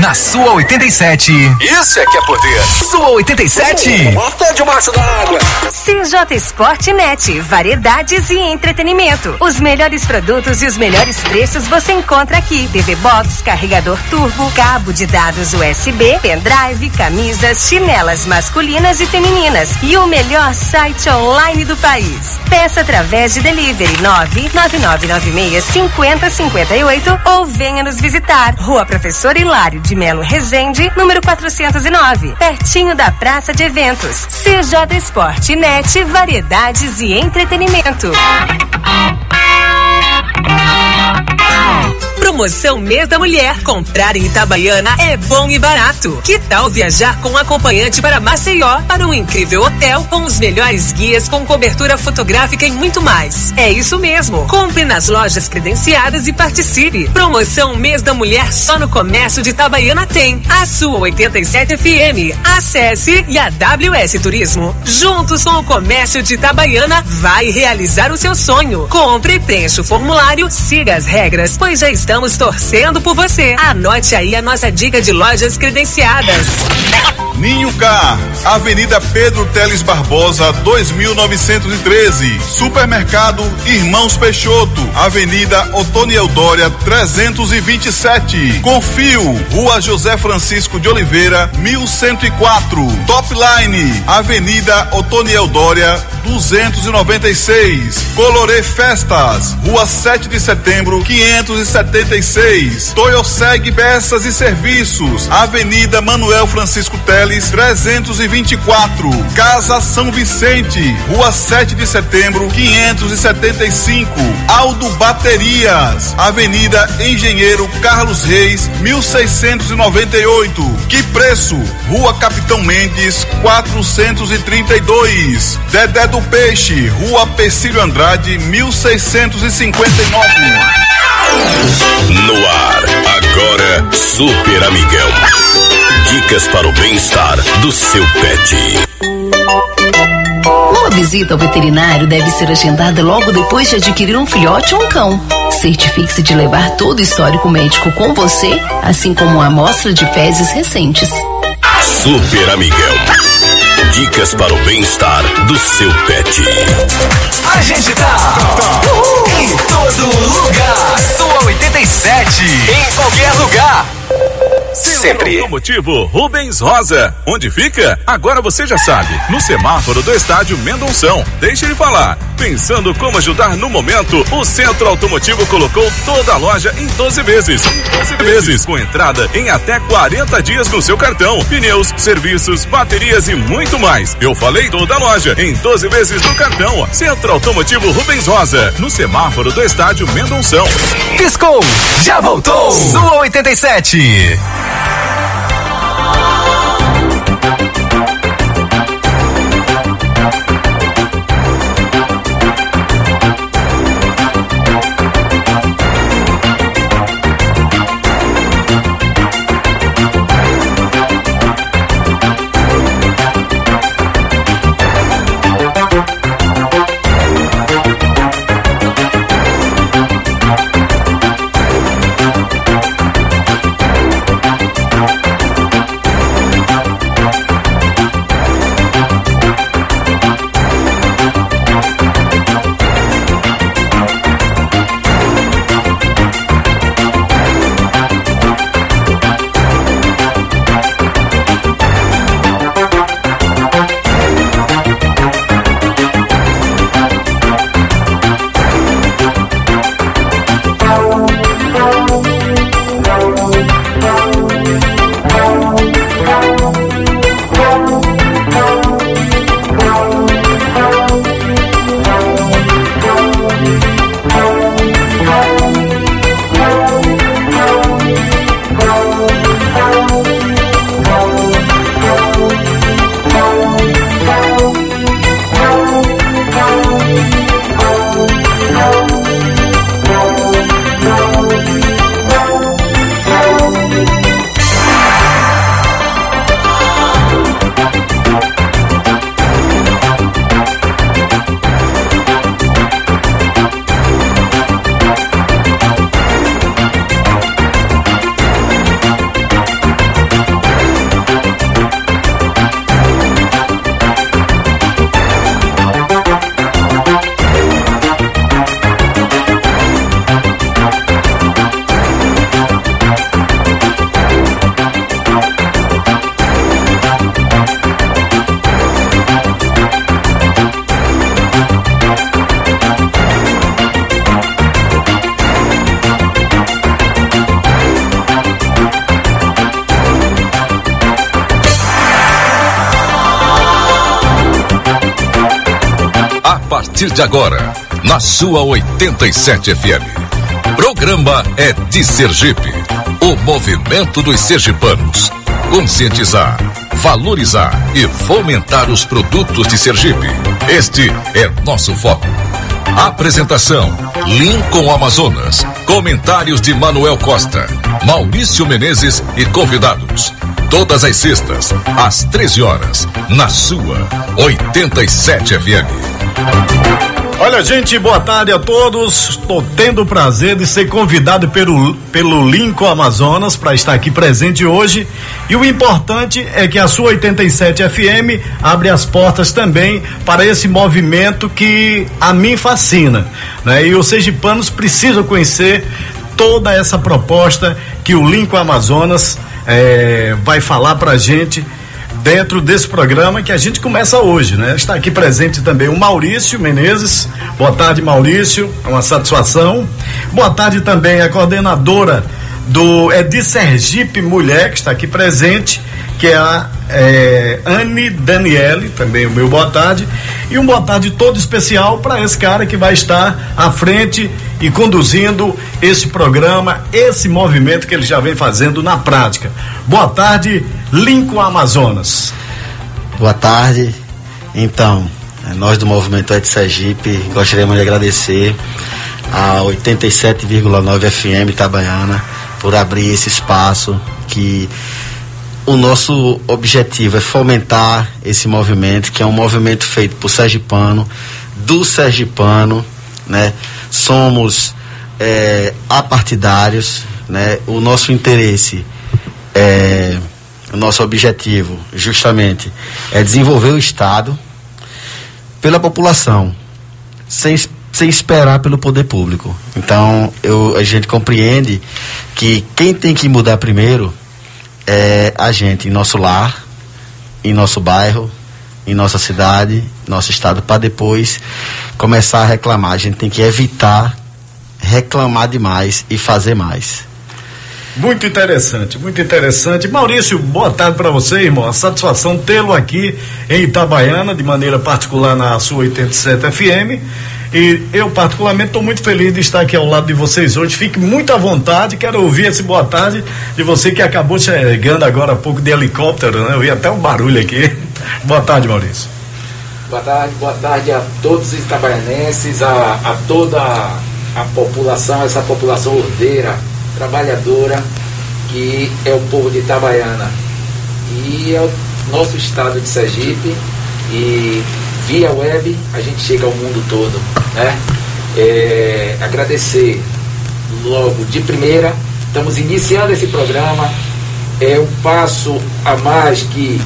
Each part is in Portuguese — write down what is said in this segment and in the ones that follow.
Na sua 87. Isso é que é poder. Sua 87. Bota debaixo da água. CJ Sportnet, variedades e entretenimento. Os melhores produtos e os melhores preços você encontra aqui. TV Box, carregador turbo, cabo de dados USB, pendrive, camisas, chinelas masculinas e femininas. E o melhor site online do país. Peça através de delivery 99996 5058 ou venha nos visitar. Rua Professor Hilário de Melo Rezende, número 409, pertinho da Praça de Eventos. CJ Sport Net, variedades e entretenimento. Promoção Mês da Mulher. Comprar em Itabaiana é bom e barato. Que tal viajar com acompanhante para Maceió, para um incrível hotel com os melhores guias com cobertura fotográfica e muito mais? É isso mesmo. Compre nas lojas credenciadas e participe. Promoção Mês da Mulher só no comércio de Itabaiana tem. A sua 87 FM. Acesse e a WS Turismo. Juntos com o comércio de Itabaiana, vai realizar o seu sonho. Compre, preencha o formulário, siga as regras, pois já estamos torcendo por você. Anote aí a nossa dica de lojas credenciadas. Ninho Car, Avenida Pedro Teles Barbosa, 2913. Supermercado Irmãos Peixoto, Avenida Otoniel Dória, 327. Confio, Rua José Francisco de Oliveira, 1104. Topline, Avenida Otoniel Dória, 296. Colorê Festas, Rua 7 de Setembro, 576. Toyoseg Peças e Serviços, Avenida Manuel Francisco Teles, 324. Casa São Vicente, Rua 7 de Setembro, 575. Aldo Baterias, Avenida Engenheiro Carlos Reis, 1698. Que preço? Rua Capitão Mendes, 432. Dedé do Peixe, Rua Pecílio Andrade, 1659. No ar, agora, Super Amigão. Dicas para o bem-estar do seu pet. Uma visita ao veterinário deve ser agendada logo depois de adquirir um filhote ou um cão. Certifique-se de levar todo o histórico médico com você, assim como uma amostra de fezes recentes. Super Amigão. Dicas para o bem-estar do seu pet. A gente tá em todo lugar. Sua 87. Em qualquer lugar. Sempre. Automotivo Rubens Rosa. Onde fica? Agora você já sabe. No semáforo do estádio Mendonção. Deixe ele falar. Pensando como ajudar no momento, o Centro Automotivo colocou toda a loja em 12 vezes. 12 vezes. Com entrada em até 40 dias no seu cartão. Pneus, serviços, baterias e muito mais. Eu falei toda a loja em 12 vezes no cartão. Centro Automotivo Rubens Rosa. No semáforo do estádio Mendonção. Piscou, já voltou. Sua 87. De agora, na sua 87 FM. Programa é de Sergipe. O movimento dos sergipanos. Conscientizar, valorizar e fomentar os produtos de Sergipe. Este é nosso foco. Apresentação: Lincoln Amazonas. Comentários de Manuel Costa, Maurício Menezes e convidados. Todas as sextas, às 13 horas, na sua 87 FM. Olha, gente, boa tarde a todos. Estou tendo o prazer de ser convidado pelo, pelo Lincoln Amazonas para estar aqui presente hoje. E o importante é que a sua 87 FM abre as portas também para esse movimento que a mim fascina. Né? E os sergipanos precisam conhecer toda essa proposta que o Lincoln Amazonas eh, vai falar para gente dentro desse programa que a gente começa hoje, né? Está aqui presente também o Maurício Menezes. Boa tarde, Maurício. É uma satisfação. Boa tarde também a coordenadora do é de Sergipe Mulher que está aqui presente, que é a é, Anne Daniele, também o meu boa tarde. E um boa tarde todo especial para esse cara que vai estar à frente e conduzindo esse programa, esse movimento que ele já vem fazendo na prática. Boa tarde, Lincoln Amazonas. Boa tarde. Então, nós do Movimento É de Sergipe gostaríamos de agradecer a 87,9 FM Itabaiana por abrir esse espaço que o nosso objetivo é fomentar esse movimento, que é um movimento feito por sergipano, do sergipano, né? Somos é, apartidários, né? O nosso interesse é o nosso objetivo, justamente, é desenvolver o Estado pela população, sem, sem esperar pelo poder público. Então, eu, a gente compreende que quem tem que mudar primeiro é a gente, em nosso lar, em nosso bairro, em nossa cidade, nosso estado, para depois começar a reclamar. A gente tem que evitar reclamar demais e fazer mais. Muito interessante, muito interessante. Maurício, boa tarde para você, irmão. A satisfação tê-lo aqui em Itabaiana, de maneira particular na sua 87 FM. E eu, particularmente, estou muito feliz de estar aqui ao lado de vocês hoje. Fique muito à vontade. Quero ouvir esse boa tarde de você que acabou chegando agora há pouco de helicóptero, né? Eu vi até um barulho aqui. boa tarde, Maurício. Boa tarde, boa tarde a todos os itabaianenses, a, a toda a população, essa população ordeira trabalhadora, que é o povo de Itabaiana. E é o nosso estado de Sergipe. E via web a gente chega ao mundo todo. Né? É, agradecer logo de primeira. Estamos iniciando esse programa. É um passo a mais que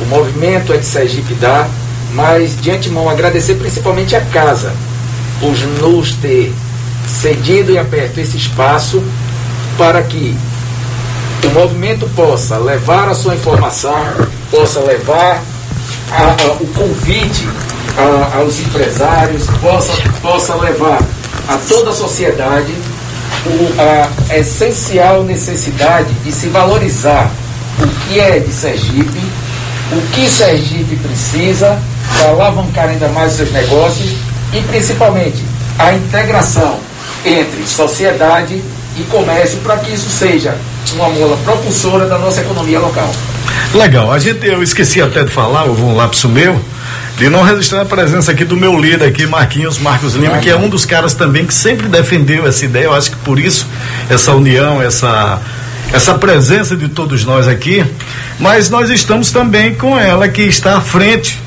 o movimento é de Sergipe dá, mas de antemão agradecer principalmente a casa por nos ter cedido e aberto esse espaço para que o movimento possa levar a sua informação, possa levar a, a, o convite a, aos empresários, possa, possa levar a toda a sociedade o, a essencial necessidade de se valorizar o que é de Sergipe, o que Sergipe precisa para alavancar ainda mais seus negócios e principalmente a integração entre sociedade e comércio para que isso seja uma mola propulsora da nossa economia local. Legal, a gente, eu esqueci até de falar, vou um lapso meu, de não registrar a presença aqui do meu líder aqui, Marquinhos Marcos Lima, que é um dos caras também que sempre defendeu essa ideia, eu acho que por isso essa união, essa essa presença de todos nós aqui, mas nós estamos também com ela que está à frente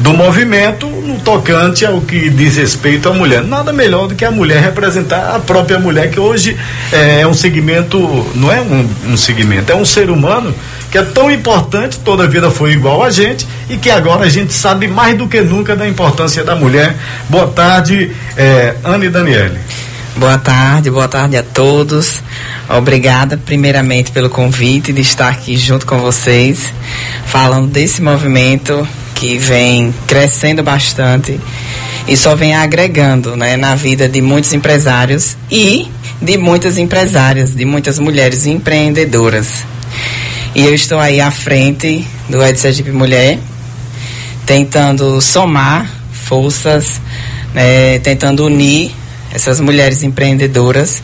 do movimento no tocante ao que diz respeito à mulher. Nada melhor do que a mulher representar a própria mulher, que hoje é, é um segmento, não é um, um segmento, é um ser humano que é tão importante, toda a vida foi igual a gente e que agora a gente sabe mais do que nunca da importância da mulher. Boa tarde, é, Ana e Daniele. Boa tarde, boa tarde a todos. Obrigada, primeiramente, pelo convite de estar aqui junto com vocês, falando desse movimento que vem crescendo bastante e só vem agregando né, na vida de muitos empresários e de muitas empresárias, de muitas mulheres empreendedoras. E eu estou aí à frente do Ed Sergipe Mulher, tentando somar forças né, tentando unir essas mulheres empreendedoras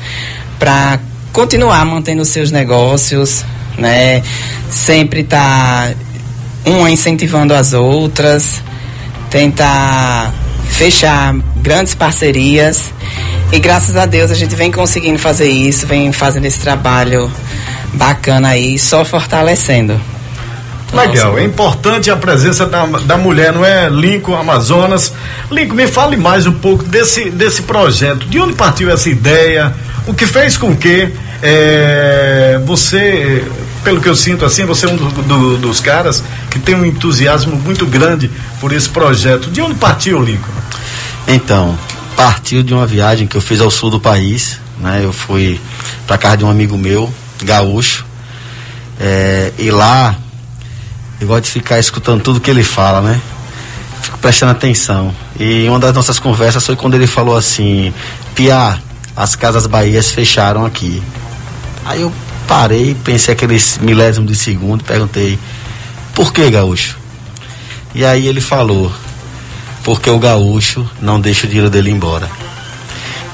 para continuar mantendo seus negócios, né? Sempre tá uma incentivando as outras, tentar fechar grandes parcerias e graças a Deus a gente vem conseguindo fazer isso, vem fazendo esse trabalho bacana aí, só fortalecendo. Legal, é importante a presença da, da mulher, não é, Lincoln Amazonas? Lincoln, me fale mais um pouco desse, desse projeto. De onde partiu essa ideia? O que fez com que é, você, pelo que eu sinto assim, você é um do, do, dos caras que tem um entusiasmo muito grande por esse projeto. De onde partiu, Lincoln? Então, partiu de uma viagem que eu fiz ao sul do país, né? Eu fui para casa de um amigo meu, gaúcho, é, e lá eu gosto de ficar escutando tudo que ele fala, né? Fico prestando atenção. E uma das nossas conversas foi quando ele falou assim: Pia, as casas Bahias fecharam aqui. Aí eu parei, pensei aqueles milésimos de segundo, perguntei: Por que, gaúcho? E aí ele falou: Porque o gaúcho não deixa o dinheiro dele embora.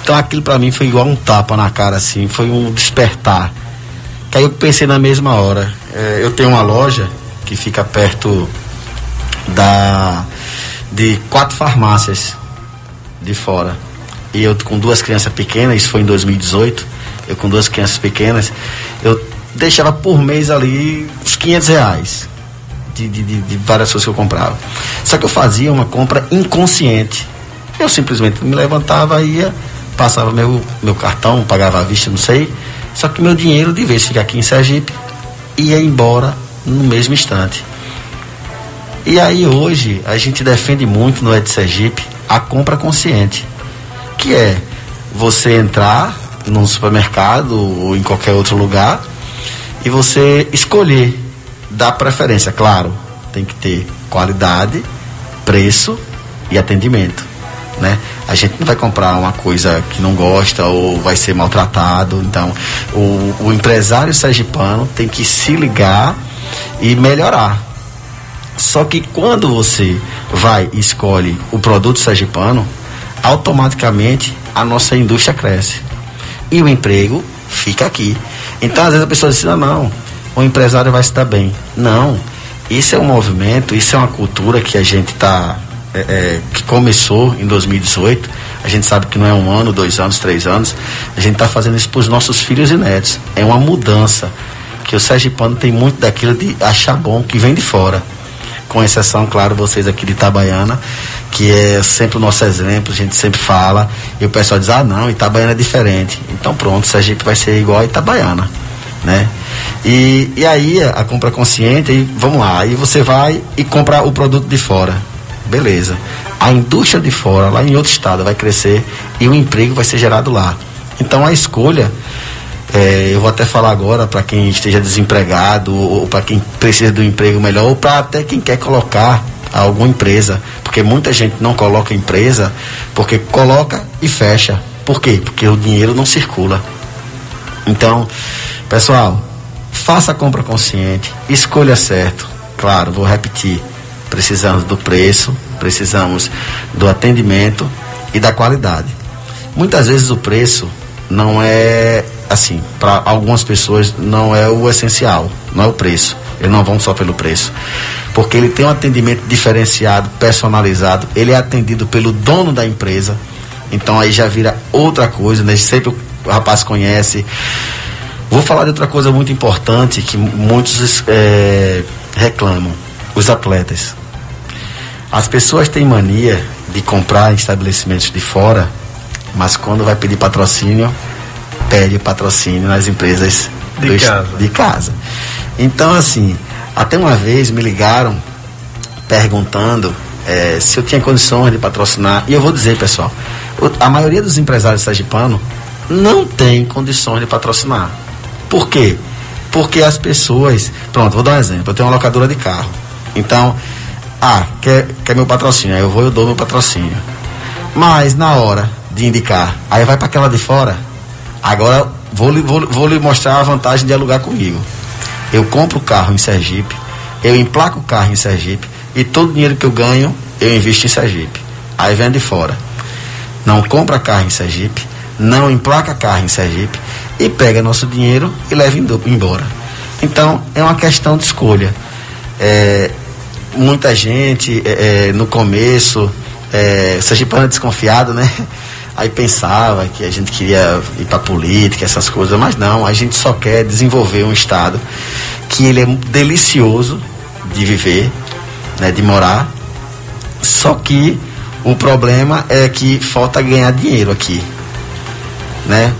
Então aquilo para mim foi igual um tapa na cara, assim, foi um despertar. Que aí eu pensei na mesma hora. É, eu tenho uma loja que fica perto da de quatro farmácias de fora. E eu com duas crianças pequenas, isso foi em 2018, eu com duas crianças pequenas, eu deixava por mês ali uns 500 reais de, de, de, várias coisas que eu comprava. Só que eu fazia uma compra inconsciente. Eu simplesmente me levantava, ia, passava meu, meu cartão, pagava à vista, não sei. Só que meu dinheiro, de vez ficar aqui em Sergipe, ia embora no mesmo instante. E aí hoje a gente defende muito no Ed Sergipe a compra consciente, que é você entrar num supermercado ou em qualquer outro lugar e você escolher, dar preferência, claro, tem que ter qualidade, preço e atendimento, né? A gente não vai comprar uma coisa que não gosta ou vai ser maltratado, então o, o empresário sergipano tem que se ligar e melhorar. Só que quando você vai e escolhe o produto sergipano, automaticamente a nossa indústria cresce. E o emprego fica aqui. Então, às vezes a pessoa diz assim, não, o empresário vai se dar bem. Não. Isso é um movimento, isso é uma cultura que a gente está. É, é, que começou em 2018. A gente sabe que não é um ano, dois anos, três anos. A gente está fazendo isso para os nossos filhos e netos. É uma mudança que o sergipano tem muito daquilo de achar bom que vem de fora. Com exceção, claro, vocês aqui de Itabaiana, que é sempre o nosso exemplo, a gente sempre fala, e o pessoal diz, ah não, Itabaiana é diferente. Então pronto, Sergipe vai ser igual a Itabaiana, né? E, e aí a compra consciente, e vamos lá, aí você vai e compra o produto de fora. Beleza. A indústria de fora, lá em outro estado, vai crescer e o emprego vai ser gerado lá. Então a escolha é, eu vou até falar agora para quem esteja desempregado ou, ou para quem precisa de um emprego melhor ou para até quem quer colocar alguma empresa, porque muita gente não coloca empresa porque coloca e fecha. Por quê? Porque o dinheiro não circula. Então, pessoal, faça a compra consciente, escolha certo. Claro, vou repetir. Precisamos do preço, precisamos do atendimento e da qualidade. Muitas vezes o preço não é assim, para algumas pessoas não é o essencial, não é o preço. Eles não vão só pelo preço. Porque ele tem um atendimento diferenciado, personalizado, ele é atendido pelo dono da empresa. Então aí já vira outra coisa, né? Sempre o rapaz conhece. Vou falar de outra coisa muito importante que muitos é, reclamam: os atletas. As pessoas têm mania de comprar em estabelecimentos de fora, mas quando vai pedir patrocínio, pede patrocínio nas empresas de, do, casa. de casa. Então, assim, até uma vez me ligaram perguntando é, se eu tinha condições de patrocinar. E eu vou dizer, pessoal, a maioria dos empresários sergipanos não tem condições de patrocinar. Por quê? Porque as pessoas. Pronto, vou dar um exemplo. Eu tenho uma locadora de carro. Então, ah, quer, quer meu patrocínio? Aí eu vou e eu dou meu patrocínio. Mas na hora de indicar, aí vai para aquela de fora, Agora vou, vou, vou lhe mostrar a vantagem de alugar comigo. Eu compro o carro em Sergipe, eu emplaco o carro em Sergipe e todo o dinheiro que eu ganho eu invisto em Sergipe. Aí vem de fora. não compra carro em Sergipe, não emplaca carro em Sergipe e pega nosso dinheiro e leva embora. Então, é uma questão de escolha. É, muita gente, é, é no começo, é, Sergipano desconfiado, né? Aí pensava que a gente queria ir para política, essas coisas, mas não, a gente só quer desenvolver um estado que ele é delicioso de viver, né, de morar. Só que o problema é que falta ganhar dinheiro aqui, né?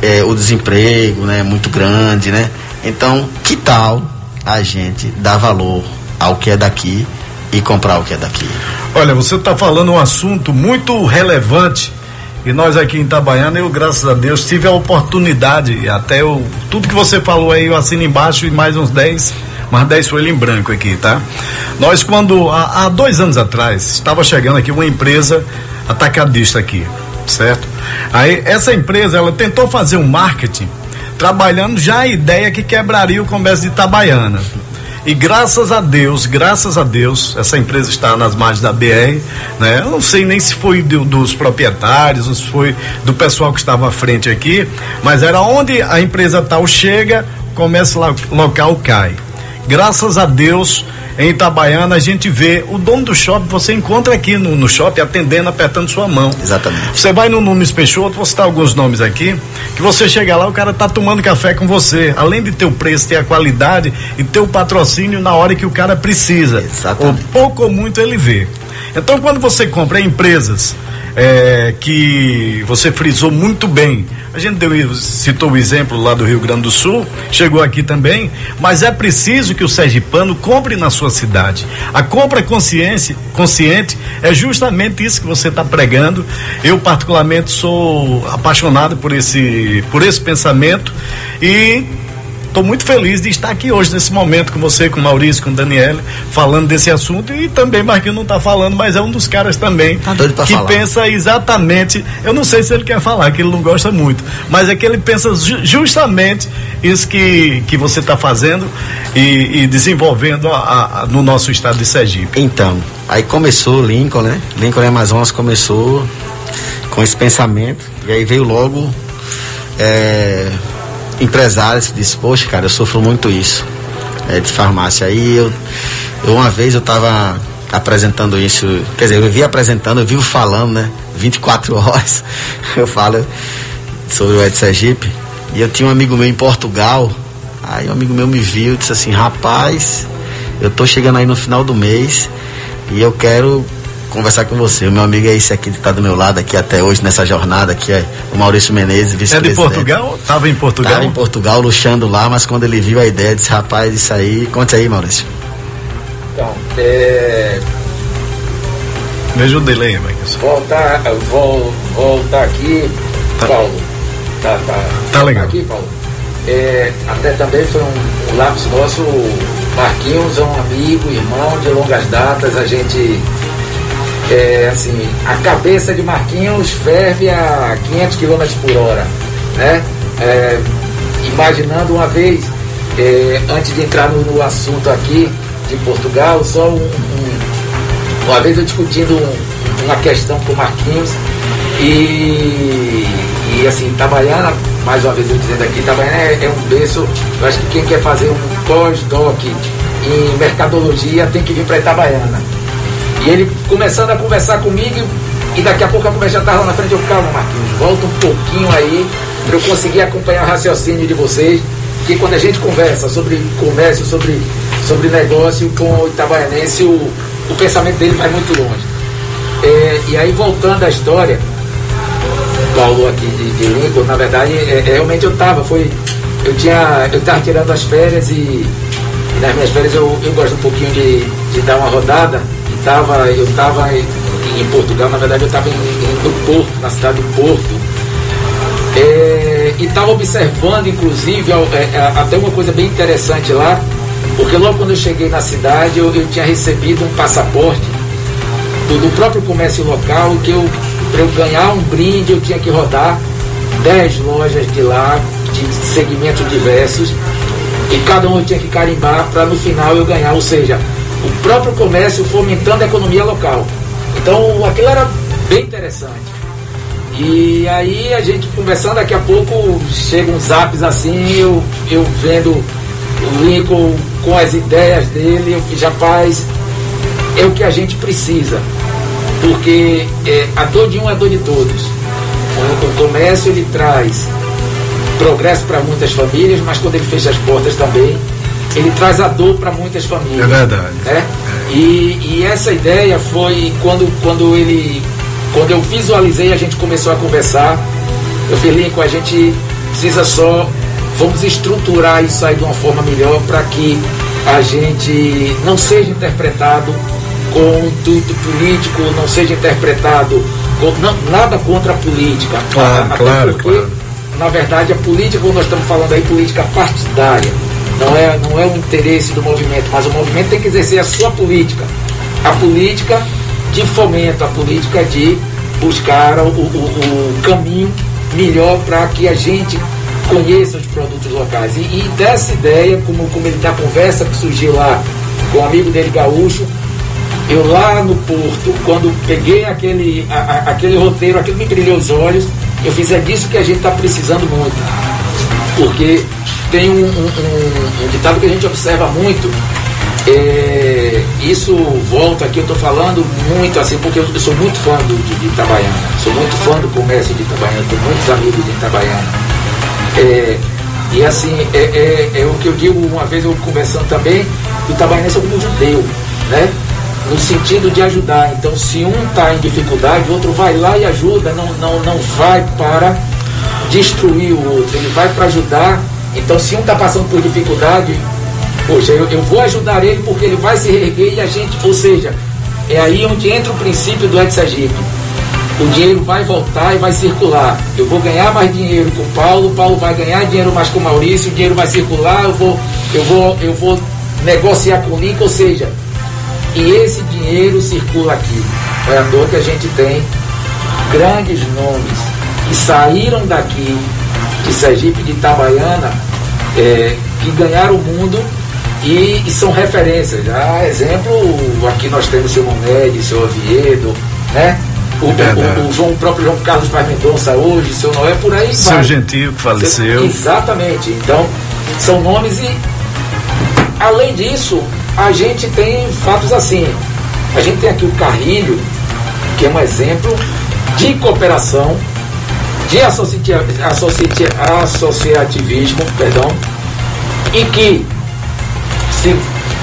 É, o desemprego, né, é muito grande, né? Então, que tal a gente dar valor ao que é daqui e comprar o que é daqui? Olha, você está falando um assunto muito relevante e nós aqui em Itabaiana, eu, graças a Deus, tive a oportunidade, até eu, tudo que você falou aí, eu assino embaixo e mais uns 10, mais 10 folhas em branco aqui, tá? Nós, quando, há, há dois anos atrás, estava chegando aqui uma empresa atacadista aqui, certo? Aí, essa empresa, ela tentou fazer um marketing, trabalhando já a ideia que quebraria o comércio de Itabaiana. E graças a Deus, graças a Deus, essa empresa está nas margens da BR, né? Eu não sei nem se foi do, dos proprietários, se foi do pessoal que estava à frente aqui, mas era onde a empresa tal chega, o comércio local cai. Graças a Deus, em Itabaiana a gente vê o dono do shopping, você encontra aqui no, no shopping atendendo, apertando sua mão. Exatamente. Você vai no Nunes Peixoto, vou citar alguns nomes aqui, que você chega lá, o cara tá tomando café com você. Além de ter o preço, ter a qualidade e ter o patrocínio na hora que o cara precisa. Exatamente. Ou pouco ou muito ele vê. Então quando você compra empresas é, que você frisou muito bem. A gente deu, citou o exemplo lá do Rio Grande do Sul, chegou aqui também, mas é preciso que o sergipano compre na sua cidade. A compra consciente, consciente é justamente isso que você está pregando. Eu particularmente sou apaixonado por esse, por esse pensamento e Estou muito feliz de estar aqui hoje, nesse momento, com você, com o Maurício, com o Daniel, falando desse assunto. E também Marquinhos não está falando, mas é um dos caras também tá que falar. pensa exatamente. Eu não sei se ele quer falar, que ele não gosta muito, mas é que ele pensa ju justamente isso que, que você está fazendo e, e desenvolvendo a, a, no nosso estado de Sergipe. Então, aí começou Lincoln, né? Lincoln Amazonas começou com esse pensamento, e aí veio logo. É, empresários que disse, poxa, cara, eu sofro muito isso é, de farmácia. Aí eu, eu, uma vez eu estava apresentando isso, quer dizer, eu vi apresentando, eu vivo falando, né? 24 horas eu falo sobre o Ed. E eu tinha um amigo meu em Portugal, aí um amigo meu me viu e disse assim, rapaz, eu tô chegando aí no final do mês e eu quero conversar com você. O meu amigo é esse aqui que está do meu lado aqui até hoje nessa jornada aqui, é o Maurício Menezes, vice-presidente. É de Portugal? Tava em Portugal? Tava em Portugal, luxando lá, mas quando ele viu a ideia, disse, rapaz, isso aí, conte aí, Maurício. Então, é... Veja o delay, Marcos. Voltar, vou voltar aqui, tá. Paulo. Tá, tá, tá legal. Aqui, Paulo. É, até também foi um, um lápis nosso, Marquinhos é um amigo, irmão de longas datas, a gente é, assim, a cabeça de Marquinhos ferve a 500 km por hora, né? É, imaginando uma vez, é, antes de entrar no, no, assunto aqui de Portugal, só um, um, uma vez eu discutindo um, uma questão com Marquinhos e, e assim, Itabaiana, mais uma vez eu dizendo aqui, Itabaiana é, é um berço, eu acho que quem quer fazer um pós-doc em mercadologia tem que vir para Itabaiana e ele começando a conversar comigo e daqui a pouco a conversa já estava na frente. Eu, calma, Marquinhos, volta um pouquinho aí para eu conseguir acompanhar o raciocínio de vocês. Porque quando a gente conversa sobre comércio, sobre, sobre negócio com o itabaianense, o, o pensamento dele vai muito longe. É, e aí, voltando à história, Paulo aqui de, de Lincoln, na verdade, é, é realmente eu estava, foi. Eu tinha. Eu estava tirando as férias e, e, nas minhas férias eu, eu gosto um pouquinho de, de dar uma rodada tava, eu estava em, Portugal, na verdade eu estava no Porto, na cidade do Porto. É, e estava observando, inclusive, é, é, até uma coisa bem interessante lá, porque logo quando eu cheguei na cidade eu, eu tinha recebido um passaporte do, do próprio comércio local, que eu, para eu ganhar um brinde, eu tinha que rodar 10 lojas de lá, de segmentos diversos, e cada um tinha que carimbar para no final eu ganhar, ou seja, o próprio comércio fomentando a economia local. Então aquilo era bem interessante. E aí a gente conversando, daqui a pouco chega uns zaps assim, eu, eu vendo o Lincoln com as ideias dele, eu fiz, rapaz, é o que a gente precisa. Porque é, a dor de um é a dor de todos. O, o comércio ele traz progresso para muitas famílias, mas quando ele fecha as portas também, ele traz a dor para muitas famílias. É verdade. Né? E, e essa ideia foi quando, quando ele. Quando eu visualizei, a gente começou a conversar. Eu falei, com a gente precisa só. Vamos estruturar isso aí de uma forma melhor para que a gente não seja interpretado com intuito político, não seja interpretado com não, nada contra a política. Claro, Até claro, porque, claro. na verdade, a política, como nós estamos falando aí, política partidária. Não é, não é o interesse do movimento, mas o movimento tem que exercer a sua política. A política de fomento, a política de buscar o, o, o caminho melhor para que a gente conheça os produtos locais. E, e dessa ideia, como, como ele da conversa que surgiu lá com o amigo dele gaúcho, eu lá no Porto, quando peguei aquele, a, a, aquele roteiro, aquilo me brilhou os olhos, eu fiz é disso que a gente está precisando muito. Porque tem um, um, um, um ditado que a gente observa muito, é, isso volta aqui, eu estou falando muito assim, porque eu, eu sou muito fã do, de, de Itabaiana, sou muito fã do comércio de Itabaiana, tenho muitos amigos de Itabaiana. É, e assim, é, é, é, o que eu digo uma vez eu conversando também, o Itabaianense é como um judeu, né? No sentido de ajudar. Então, se um está em dificuldade, o outro vai lá e ajuda, não, não, não vai para destruir o outro, ele vai para ajudar. Então, se um está passando por dificuldade, poxa, eu, eu vou ajudar ele porque ele vai se reerguer e a gente, ou seja, é aí onde entra o princípio do Sergipe. O dinheiro vai voltar e vai circular. Eu vou ganhar mais dinheiro com o Paulo, o Paulo vai ganhar dinheiro mais com o Maurício, o dinheiro vai circular, eu vou, eu vou, eu vou negociar com o ou seja, e esse dinheiro circula aqui. É à toa que a gente tem grandes nomes que saíram daqui, de Sergipe, de Itabaiana, é, que ganharam o mundo e, e, são referências. Ah, exemplo, aqui nós temos o seu Momed, o seu Oviedo, né? O, o, o, João, o próprio João Carlos Paz Mendonça hoje, o seu Noé, por aí Seu vai. Gentil, que faleceu. Exatamente. Então, são nomes e, além disso, a gente tem fatos assim. A gente tem aqui o Carrilho, que é um exemplo de cooperação, de associa associa associativismo, perdão, e que se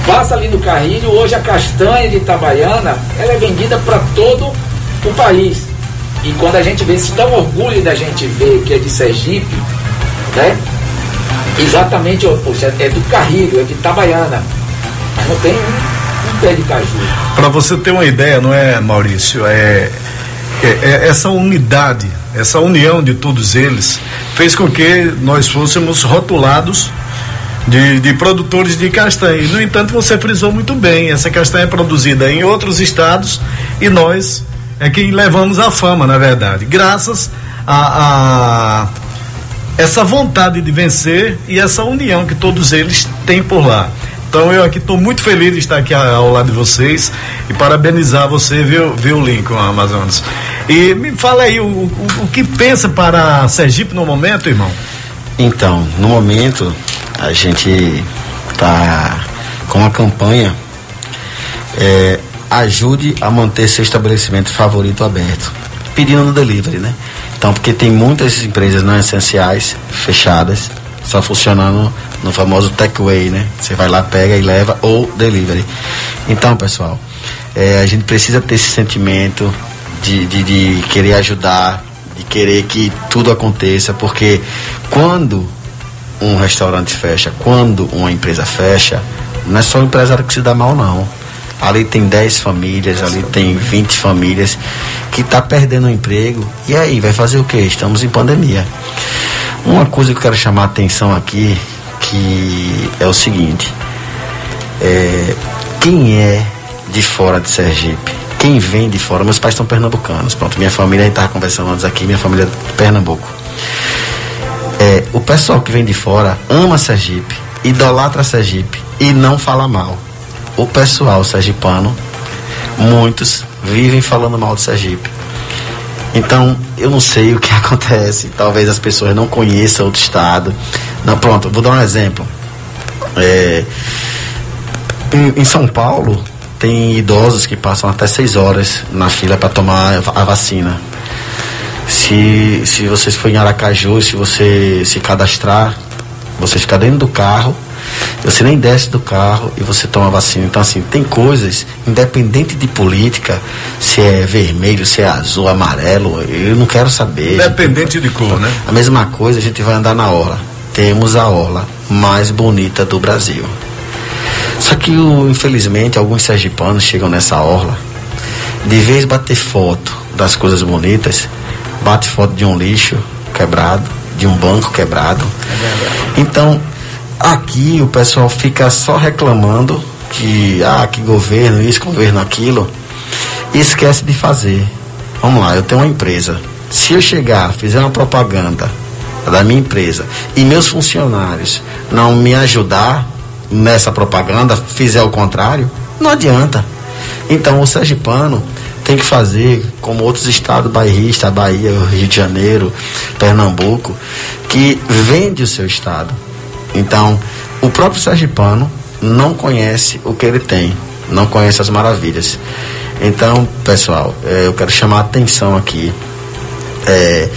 passa ali no Carrilho, hoje a castanha de Itabaiana, ela é vendida para todo o país. E quando a gente vê, se dá um orgulho da gente ver que é de Sergipe, né? Exatamente, poxa, é do Carrilho, é de Itabaiana. Mas não tem um pé de caju. Para você ter uma ideia, não é, Maurício? É, é, é, essa unidade, essa união de todos eles, fez com que nós fôssemos rotulados de, de, produtores de castanha. No entanto, você frisou muito bem: essa castanha é produzida em outros estados e nós é quem levamos a fama, na verdade, graças a, a essa vontade de vencer e essa união que todos eles têm por lá. Então eu aqui estou muito feliz de estar aqui ao lado de vocês e parabenizar você, viu, viu Lincoln Amazonas. E me fala aí, o, o, o que pensa para Sergipe no momento, irmão? Então, no momento, a gente tá com a campanha é, ajude a manter seu estabelecimento favorito aberto, pedindo no delivery, né? Então, porque tem muitas empresas não essenciais fechadas, só funcionando no famoso takeaway, né? Você vai lá, pega e leva ou delivery. Então, pessoal, é, a gente precisa ter esse sentimento de, de, de querer ajudar, de querer que tudo aconteça, porque quando um restaurante fecha, quando uma empresa fecha, não é só o empresário que se dá mal, não. Ali tem 10 famílias, ali tem 20 famílias que está perdendo o emprego. E aí, vai fazer o quê? Estamos em pandemia. Uma coisa que eu quero chamar a atenção aqui, que é o seguinte, é, quem é de fora de Sergipe, quem vem de fora, meus pais são pernambucanos, pronto, minha família, a gente estava conversando antes aqui, minha família é de Pernambuco. É, o pessoal que vem de fora ama Sergipe, idolatra Sergipe e não fala mal. O pessoal sergipano, muitos, vivem falando mal de Sergipe. Então, eu não sei o que acontece. Talvez as pessoas não conheçam outro estado. Não, pronto, vou dar um exemplo. É, em, em São Paulo, tem idosos que passam até seis horas na fila para tomar a vacina. Se, se vocês forem em Aracaju, se você se cadastrar, você fica dentro do carro, você nem desce do carro e você toma vacina. Então, assim, tem coisas, independente de política, se é vermelho, se é azul, amarelo, eu não quero saber. Independente gente, de cor, né? A mesma coisa, a gente vai andar na orla. Temos a orla mais bonita do Brasil. Só que, infelizmente, alguns sergipanos chegam nessa orla, de vez bater foto das coisas bonitas, bate foto de um lixo quebrado, de um banco quebrado. É então, aqui o pessoal fica só reclamando que, ah, que governo isso, governo aquilo, e esquece de fazer. Vamos lá, eu tenho uma empresa. Se eu chegar, fizer uma propaganda da minha empresa e meus funcionários não me ajudar, nessa propaganda fizer o contrário, não adianta. Então o sergipano tem que fazer como outros estados bairristas, Bahia, Rio de Janeiro, Pernambuco, que vende o seu estado. Então, o próprio sergipano não conhece o que ele tem, não conhece as maravilhas. Então, pessoal, é, eu quero chamar a atenção aqui é,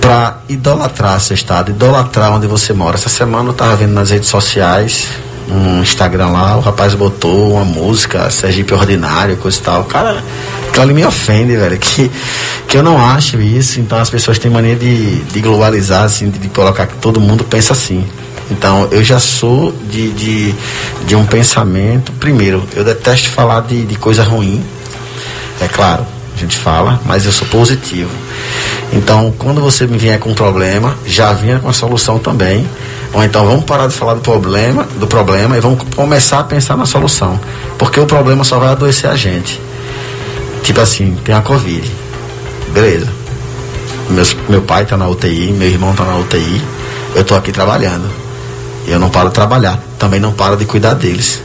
para idolatrar seu estado, idolatrar onde você mora. Essa semana eu estava vendo nas redes sociais um Instagram lá, o rapaz botou uma música, Sergipe Ordinário, coisa e tal. Cara, aquilo ali me ofende, velho. Que, que eu não acho isso. Então as pessoas têm mania de, de globalizar, assim, de, de colocar que todo mundo pensa assim. Então eu já sou de, de, de um pensamento. Primeiro, eu detesto falar de, de coisa ruim. É claro, a gente fala, mas eu sou positivo. Então, quando você me vier com um problema, já vinha com a solução também. Ou então vamos parar de falar do problema, do problema e vamos começar a pensar na solução. Porque o problema só vai adoecer a gente. Tipo assim, tem a Covid. Beleza. Meus, meu pai está na UTI, meu irmão está na UTI. Eu estou aqui trabalhando. Eu não paro de trabalhar. Também não paro de cuidar deles.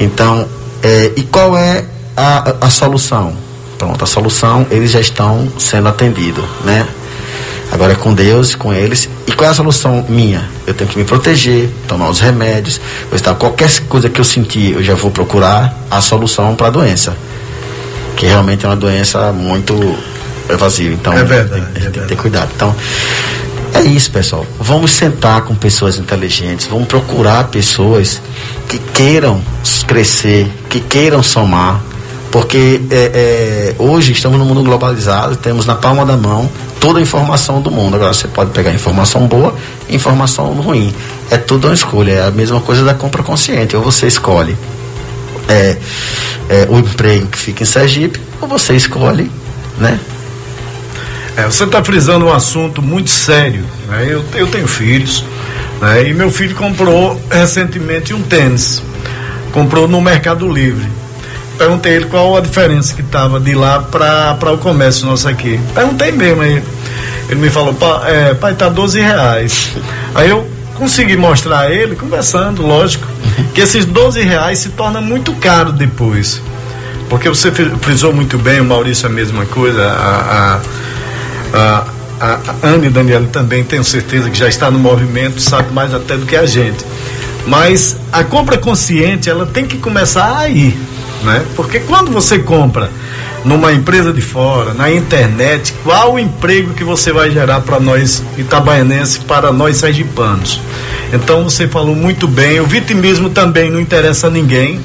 Então, é, e qual é a, a solução? Pronto, a solução, eles já estão sendo atendidos, né? Agora é com Deus, com eles. E qual é a solução minha? Eu tenho que me proteger, tomar os remédios. Estar, qualquer coisa que eu sentir, eu já vou procurar a solução para a doença. Que realmente é uma doença muito evasiva. Então, é verdade, tem, é tem que ter cuidado. Então, é isso, pessoal. Vamos sentar com pessoas inteligentes, vamos procurar pessoas que queiram crescer, que queiram somar, porque é, é, hoje estamos no mundo globalizado, temos na palma da mão toda a informação do mundo. Agora você pode pegar informação boa e informação ruim. É tudo uma escolha. É a mesma coisa da compra consciente. Ou você escolhe é, é o emprego que fica em Sergipe, ou você escolhe, né? É, você está frisando um assunto muito sério. Né? Eu, eu tenho filhos, né? e meu filho comprou recentemente um tênis. Comprou no Mercado Livre perguntei ele qual a diferença que estava de lá para o comércio nosso aqui. Perguntei mesmo aí. Ele me falou, pai, é, pai tá 12 reais. Aí eu consegui mostrar a ele, conversando, lógico, que esses 12 reais se torna muito caro depois. Porque você frisou muito bem, o Maurício a mesma coisa, a, a, a, a Anne e Daniela também tenho certeza que já está no movimento, sabe mais até do que a gente. Mas a compra consciente, ela tem que começar aí né? Porque quando você compra numa empresa de fora, na internet, qual o emprego que você vai gerar para nós itabaianenses, para nós sergipanos? Então você falou muito bem, o vitimismo também não interessa a ninguém.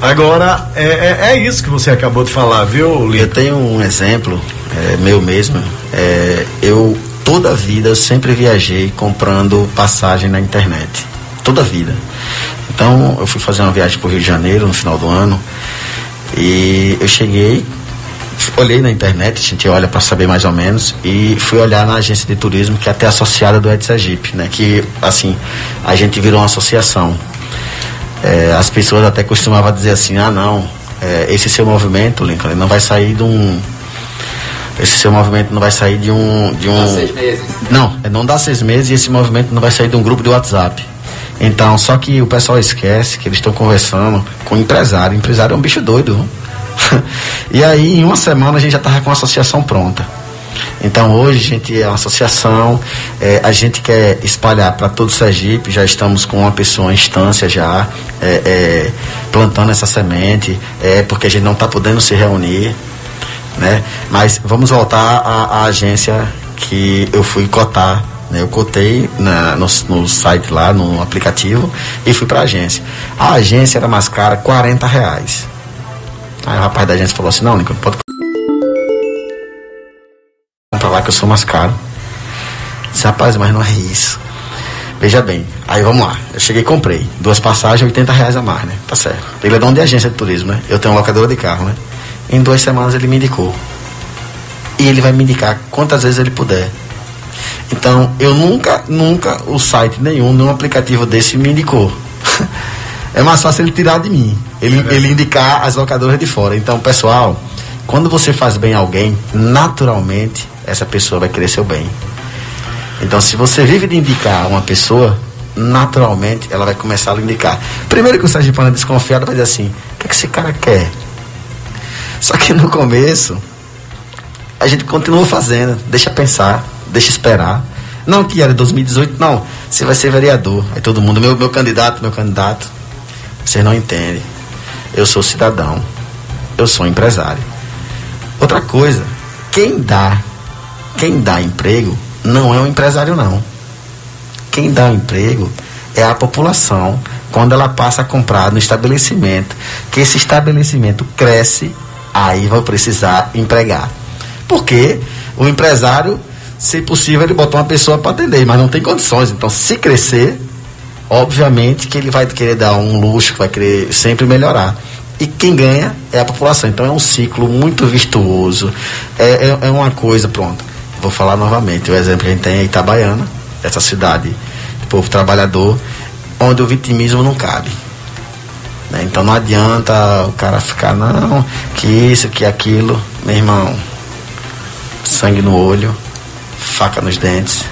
Agora, é, é, é isso que você acabou de falar, viu, Lito? Eu tenho um exemplo, é, meu mesmo. É, eu, toda a vida, sempre viajei comprando passagem na internet. Toda a vida. Então, eu fui fazer uma viagem para o Rio de Janeiro no final do ano. E eu cheguei, olhei na internet, a gente olha para saber mais ou menos, e fui olhar na agência de turismo que é até associada do Ed né? Que, assim, a gente virou uma associação. É, as pessoas até costumavam dizer assim, ah não, é, esse seu movimento, Lincoln, não vai sair de um. Esse seu movimento não vai sair de um. De um dá seis meses. Não, é, não dá seis meses e esse movimento não vai sair de um grupo de WhatsApp. Então, só que o pessoal esquece que eles estão conversando com o empresário. O empresário é um bicho doido. e aí, em uma semana, a gente já estava com a associação pronta. Então hoje a gente é uma associação, é, a gente quer espalhar para todo o Sergipe, já estamos com uma pessoa em instância já, é, é, plantando essa semente, é, porque a gente não está podendo se reunir, né? Mas vamos voltar à, à agência que eu fui cotar né? eu cotei na, no, no, site lá, no aplicativo, e fui para a agência. A agência era mais cara, 40 reais. Aí o rapaz da agência falou assim, não, Nico, pode pra lá que eu sou mais caro. Disse, rapaz, mas não é isso. Veja bem, aí vamos lá. Eu cheguei e comprei. Duas passagens, 80 reais a mais, né? Tá certo. Ele é dono de agência de turismo, né? Eu tenho uma locadora de carro, né? Em duas semanas ele me indicou. E ele vai me indicar quantas vezes ele puder. Então, eu nunca, nunca, o site nenhum, nenhum aplicativo desse me indicou. é mais fácil ele tirar de mim. Ele, é ele indicar as locadoras de fora. Então, pessoal, quando você faz bem a alguém, naturalmente essa pessoa vai querer seu bem. Então, se você vive de indicar uma pessoa, naturalmente ela vai começar a indicar. Primeiro que o Sergipano é desconfiado, vai dizer assim: o que, é que esse cara quer? Só que no começo, a gente continua fazendo, deixa pensar, deixa esperar. Não que era 2018, não. Você vai ser vereador. Aí todo mundo, meu, meu candidato, meu candidato. Vocês não entendem. Eu sou cidadão. Eu sou empresário. Outra coisa, quem dá quem dá emprego não é o empresário, não. Quem dá emprego é a população quando ela passa a comprar no estabelecimento. Que esse estabelecimento cresce, aí vai precisar empregar. Porque o empresário, se possível, ele botar uma pessoa para atender, mas não tem condições. Então, se crescer, obviamente que ele vai querer dar um luxo, vai querer sempre melhorar. E quem ganha é a população. Então é um ciclo muito virtuoso. É, é, é uma coisa, pronto vou falar novamente, o exemplo que a gente tem é Itabaiana, essa cidade de povo trabalhador, onde o vitimismo não cabe. Né? Então não adianta o cara ficar, não, que isso, que aquilo, meu irmão, sangue no olho, faca nos dentes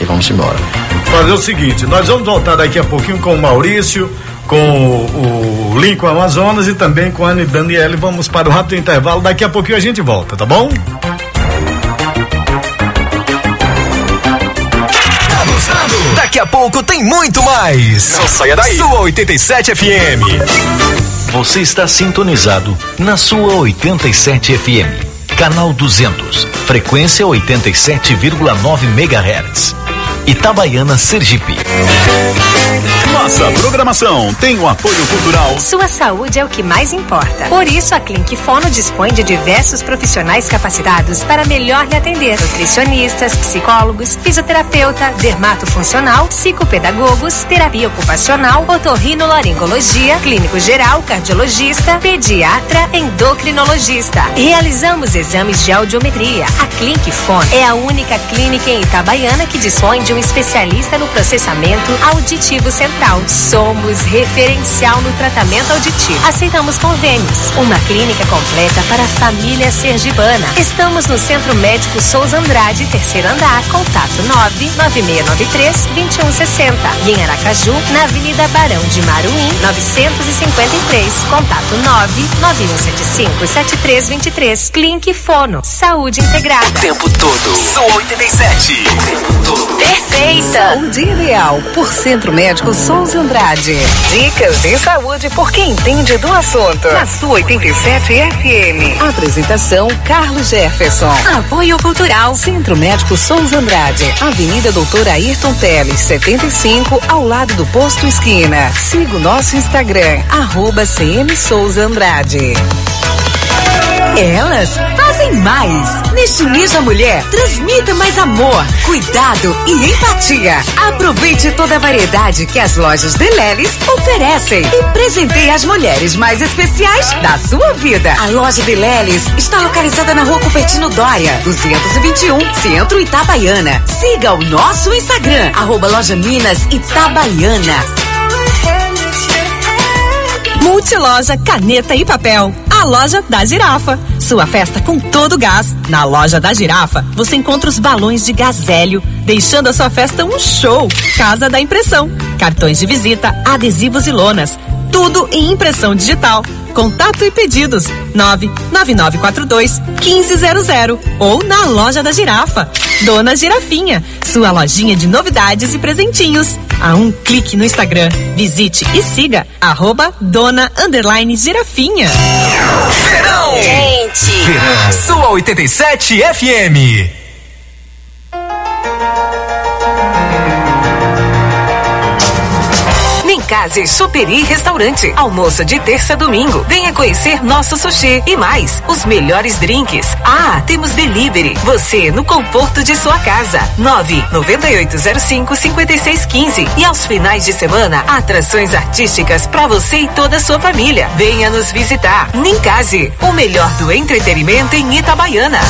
e vamos embora. Fazer o seguinte, nós vamos voltar daqui a pouquinho com o Maurício, com o, o Lincoln Amazonas e também com a Anne Daniele. Vamos para o rápido intervalo, daqui a pouquinho a gente volta, tá bom? Daqui a pouco tem muito mais. Não saia daí. Sua 87 FM. Você está sintonizado na sua 87 FM. Canal 200. Frequência 87,9 MHz. Itabaiana Sergipe. Nossa programação tem o apoio cultural. Sua saúde é o que mais importa. Por isso, a Clínic Fono dispõe de diversos profissionais capacitados para melhor lhe atender: nutricionistas, psicólogos, fisioterapeuta, dermatofuncional, psicopedagogos, terapia ocupacional, otorrinolaringologia, clínico geral, cardiologista, pediatra, endocrinologista. Realizamos exames de audiometria. A Clínic Fono é a única clínica em Itabaiana que dispõe de um especialista no processamento auditivo central. Somos referencial no tratamento auditivo. Aceitamos convênios. Uma clínica completa para a família sergibana. Estamos no Centro Médico Souza Andrade, terceiro andar. Contato 99693 2160. E em Aracaju, na Avenida Barão de Maruim, 953. Contato 99175 7323. Clínic Fono. Saúde integrada. O tempo todo. Sua 87. O tempo todo. Perfeita. Um dia ideal por Centro Médico Souza Andrade. Dicas de saúde por quem entende do assunto. Na sua 87 FM. Apresentação Carlos Jefferson. Apoio Cultural. Centro Médico Souza Andrade. Avenida Doutor Ayrton Teles, 75, ao lado do Posto Esquina. Siga o nosso Instagram, arroba CM Souza Andrade. Elas fazem mais. Neste mês da mulher, transmita mais amor, cuidado e empatia. Aproveite toda a variedade que as lojas de Lelis oferecem e presenteie as mulheres mais especiais da sua vida. A loja de Lelis está localizada na rua Cupertino Dória, 221, Centro Itabaiana. Siga o nosso Instagram, arroba loja Minas Itabaiana. Multiloja Caneta e Papel. Loja da girafa. Sua festa com todo gás. Na loja da girafa, você encontra os balões de gás hélio, deixando a sua festa um show. Casa da Impressão. Cartões de visita, adesivos e lonas. Tudo em impressão digital. Contato e pedidos 99942 1500 ou na loja da Girafa. Dona Girafinha, sua lojinha de novidades e presentinhos. A um clique no Instagram. Visite e siga arroba dona underline girafinha. Verão! Gente! Verão. Sua 87 FM. Ninkasi Superi Restaurante. Almoço de terça a domingo. Venha conhecer nosso sushi e mais, os melhores drinks. Ah, temos delivery. Você no conforto de sua casa. 99805 5615 e aos finais de semana, atrações artísticas para você e toda a sua família. Venha nos visitar. Ninkasi, o melhor do entretenimento em Itabaiana.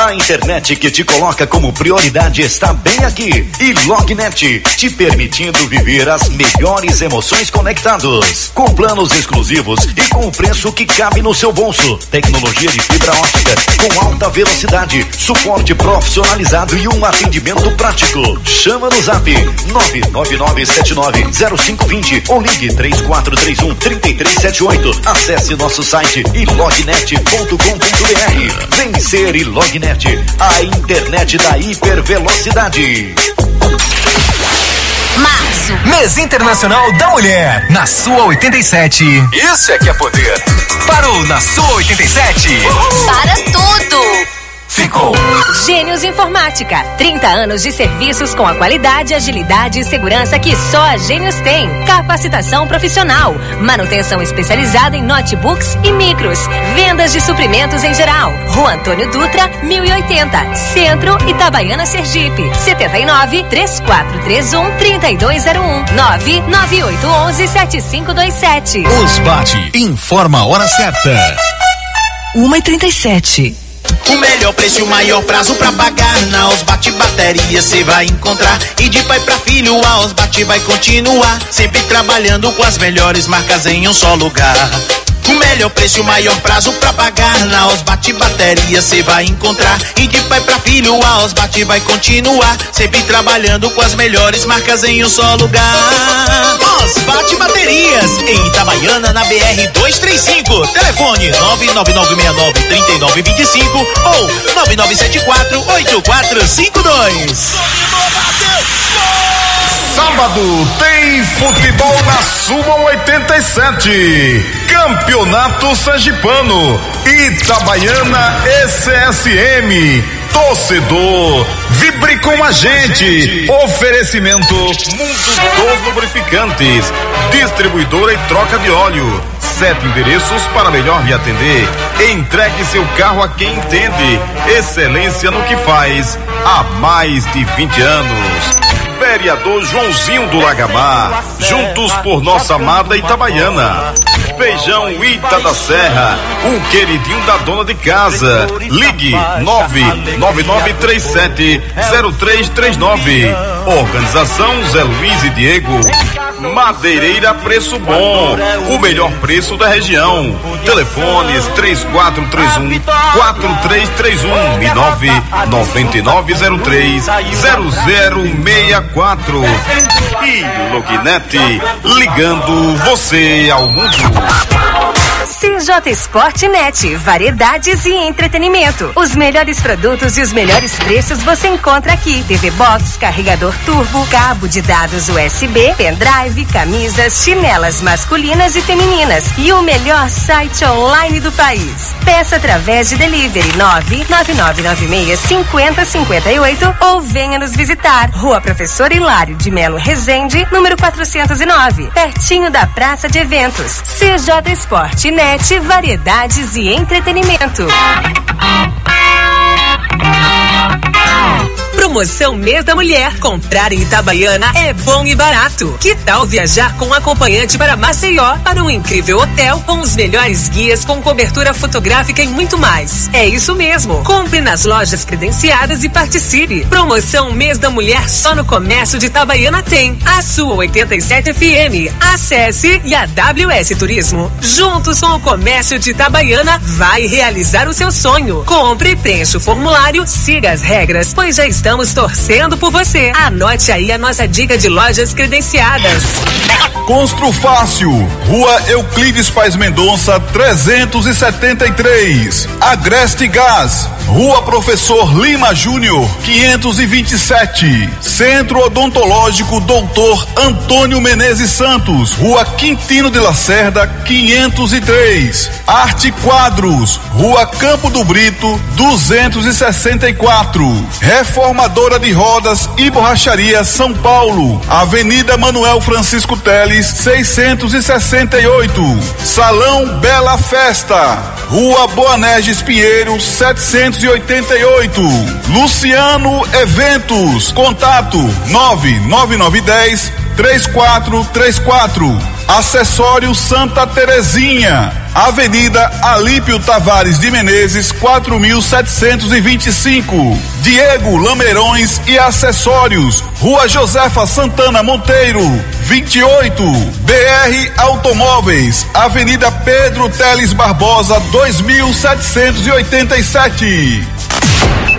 A internet que te coloca como prioridade está bem aqui. E Lognet, te permitindo viver as melhores emoções conectados. Com planos exclusivos e com o preço que cabe no seu bolso. Tecnologia de fibra ótica com alta velocidade, suporte profissionalizado e um atendimento prático. Chama no zap 999790520 ou ligue 3431 3378. Acesse nosso site ilognet.com.br. Vencer e Lognet, a internet da hipervelocidade. Março. Mês Internacional da Mulher. Na sua 87. Isso é que é poder. Parou na sua 87. Para tudo! Ficou. Gênios Informática. 30 anos de serviços com a qualidade, agilidade e segurança que só a Gênios tem. Capacitação profissional. Manutenção especializada em notebooks e micros. Vendas de suprimentos em geral. Rua Antônio Dutra, 1080. Centro, Itabaiana, Sergipe. 79 3431 3201. 99811 7527. Os bate. Informa a hora certa. 1 e 37 o melhor preço o maior prazo pra pagar. Na Osbate Bateria cê vai encontrar. E de pai pra filho a Osbate vai continuar. Sempre trabalhando com as melhores marcas em um só lugar o melhor preço o maior prazo pra pagar. Na Osbate Bateria cê vai encontrar. E de pai pra filho a Osbate vai continuar. Sempre trabalhando com as melhores marcas em um só lugar. Osbate Baterias Em Itabaiana na BR 235 Telefone 999693925 ou 99748452 Sábado tem futebol na Suma 87. Campeonato Sergipano. Itabaiana ECSM. Torcedor, vibre com a gente. Oferecimento Mundo dos Lubrificantes. Distribuidora e troca de óleo. Sete endereços para melhor lhe atender. Entregue seu carro a quem entende. Excelência no que faz há mais de 20 anos. Vereador Joãozinho do Lagamar, juntos por nossa amada Itabaiana. Feijão Ita da Serra, um queridinho da dona de casa. Ligue 999370339. Organização Zé Luiz e Diego. Madeireira Preço Bom, o melhor preço da região. Telefones 3431 4331 e 99903 0064. E Lognet, ligando você ao mundo. CJ Sport Net, variedades e entretenimento. Os melhores produtos e os melhores preços você encontra aqui. TV Box, carregador turbo, cabo de dados USB, pendrive, camisas, chinelas masculinas e femininas. E o melhor site online do país. Peça através de delivery 999965058 ou venha nos visitar. Rua Professor Hilário de Melo Rezende, número 409, pertinho da Praça de Eventos. CJ Sport Net, variedades e entretenimento. Promoção Mês da Mulher. Comprar em Itabaiana é bom e barato. Que tal viajar com um acompanhante para Maceió para um incrível hotel com os melhores guias com cobertura fotográfica e muito mais? É isso mesmo. Compre nas lojas credenciadas e participe. Promoção Mês da Mulher só no comércio de Itabaiana tem. A sua 87 FM. Acesse e a WS Turismo. Juntos com o comércio de Itabaiana vai realizar o seu sonho. Compre, preencha o formulário, siga as regras, pois já estamos Estamos torcendo por você. Anote aí a nossa dica de lojas credenciadas. Constru Fácil, Rua Euclides Pais Mendonça, 373. Agreste Gás, Rua Professor Lima Júnior, 527. Centro Odontológico Doutor Antônio Menezes Santos, Rua Quintino de Lacerda, 503. Arte Quadros, Rua Campo do Brito, 264. Reformadora de Rodas e Borracharia São Paulo, Avenida Manuel Francisco Teles, 668. Salão Bela Festa, Rua Boanerges Pinheiro, 788. Luciano Eventos, contato 99910 3434. Acessório Santa Terezinha, Avenida Alípio Tavares de Menezes, 4725. Diego Lameirões e Acessórios, Rua Josefa Santana Monteiro, 28. BR Automóveis, Avenida Pedro Teles Barbosa, 2787.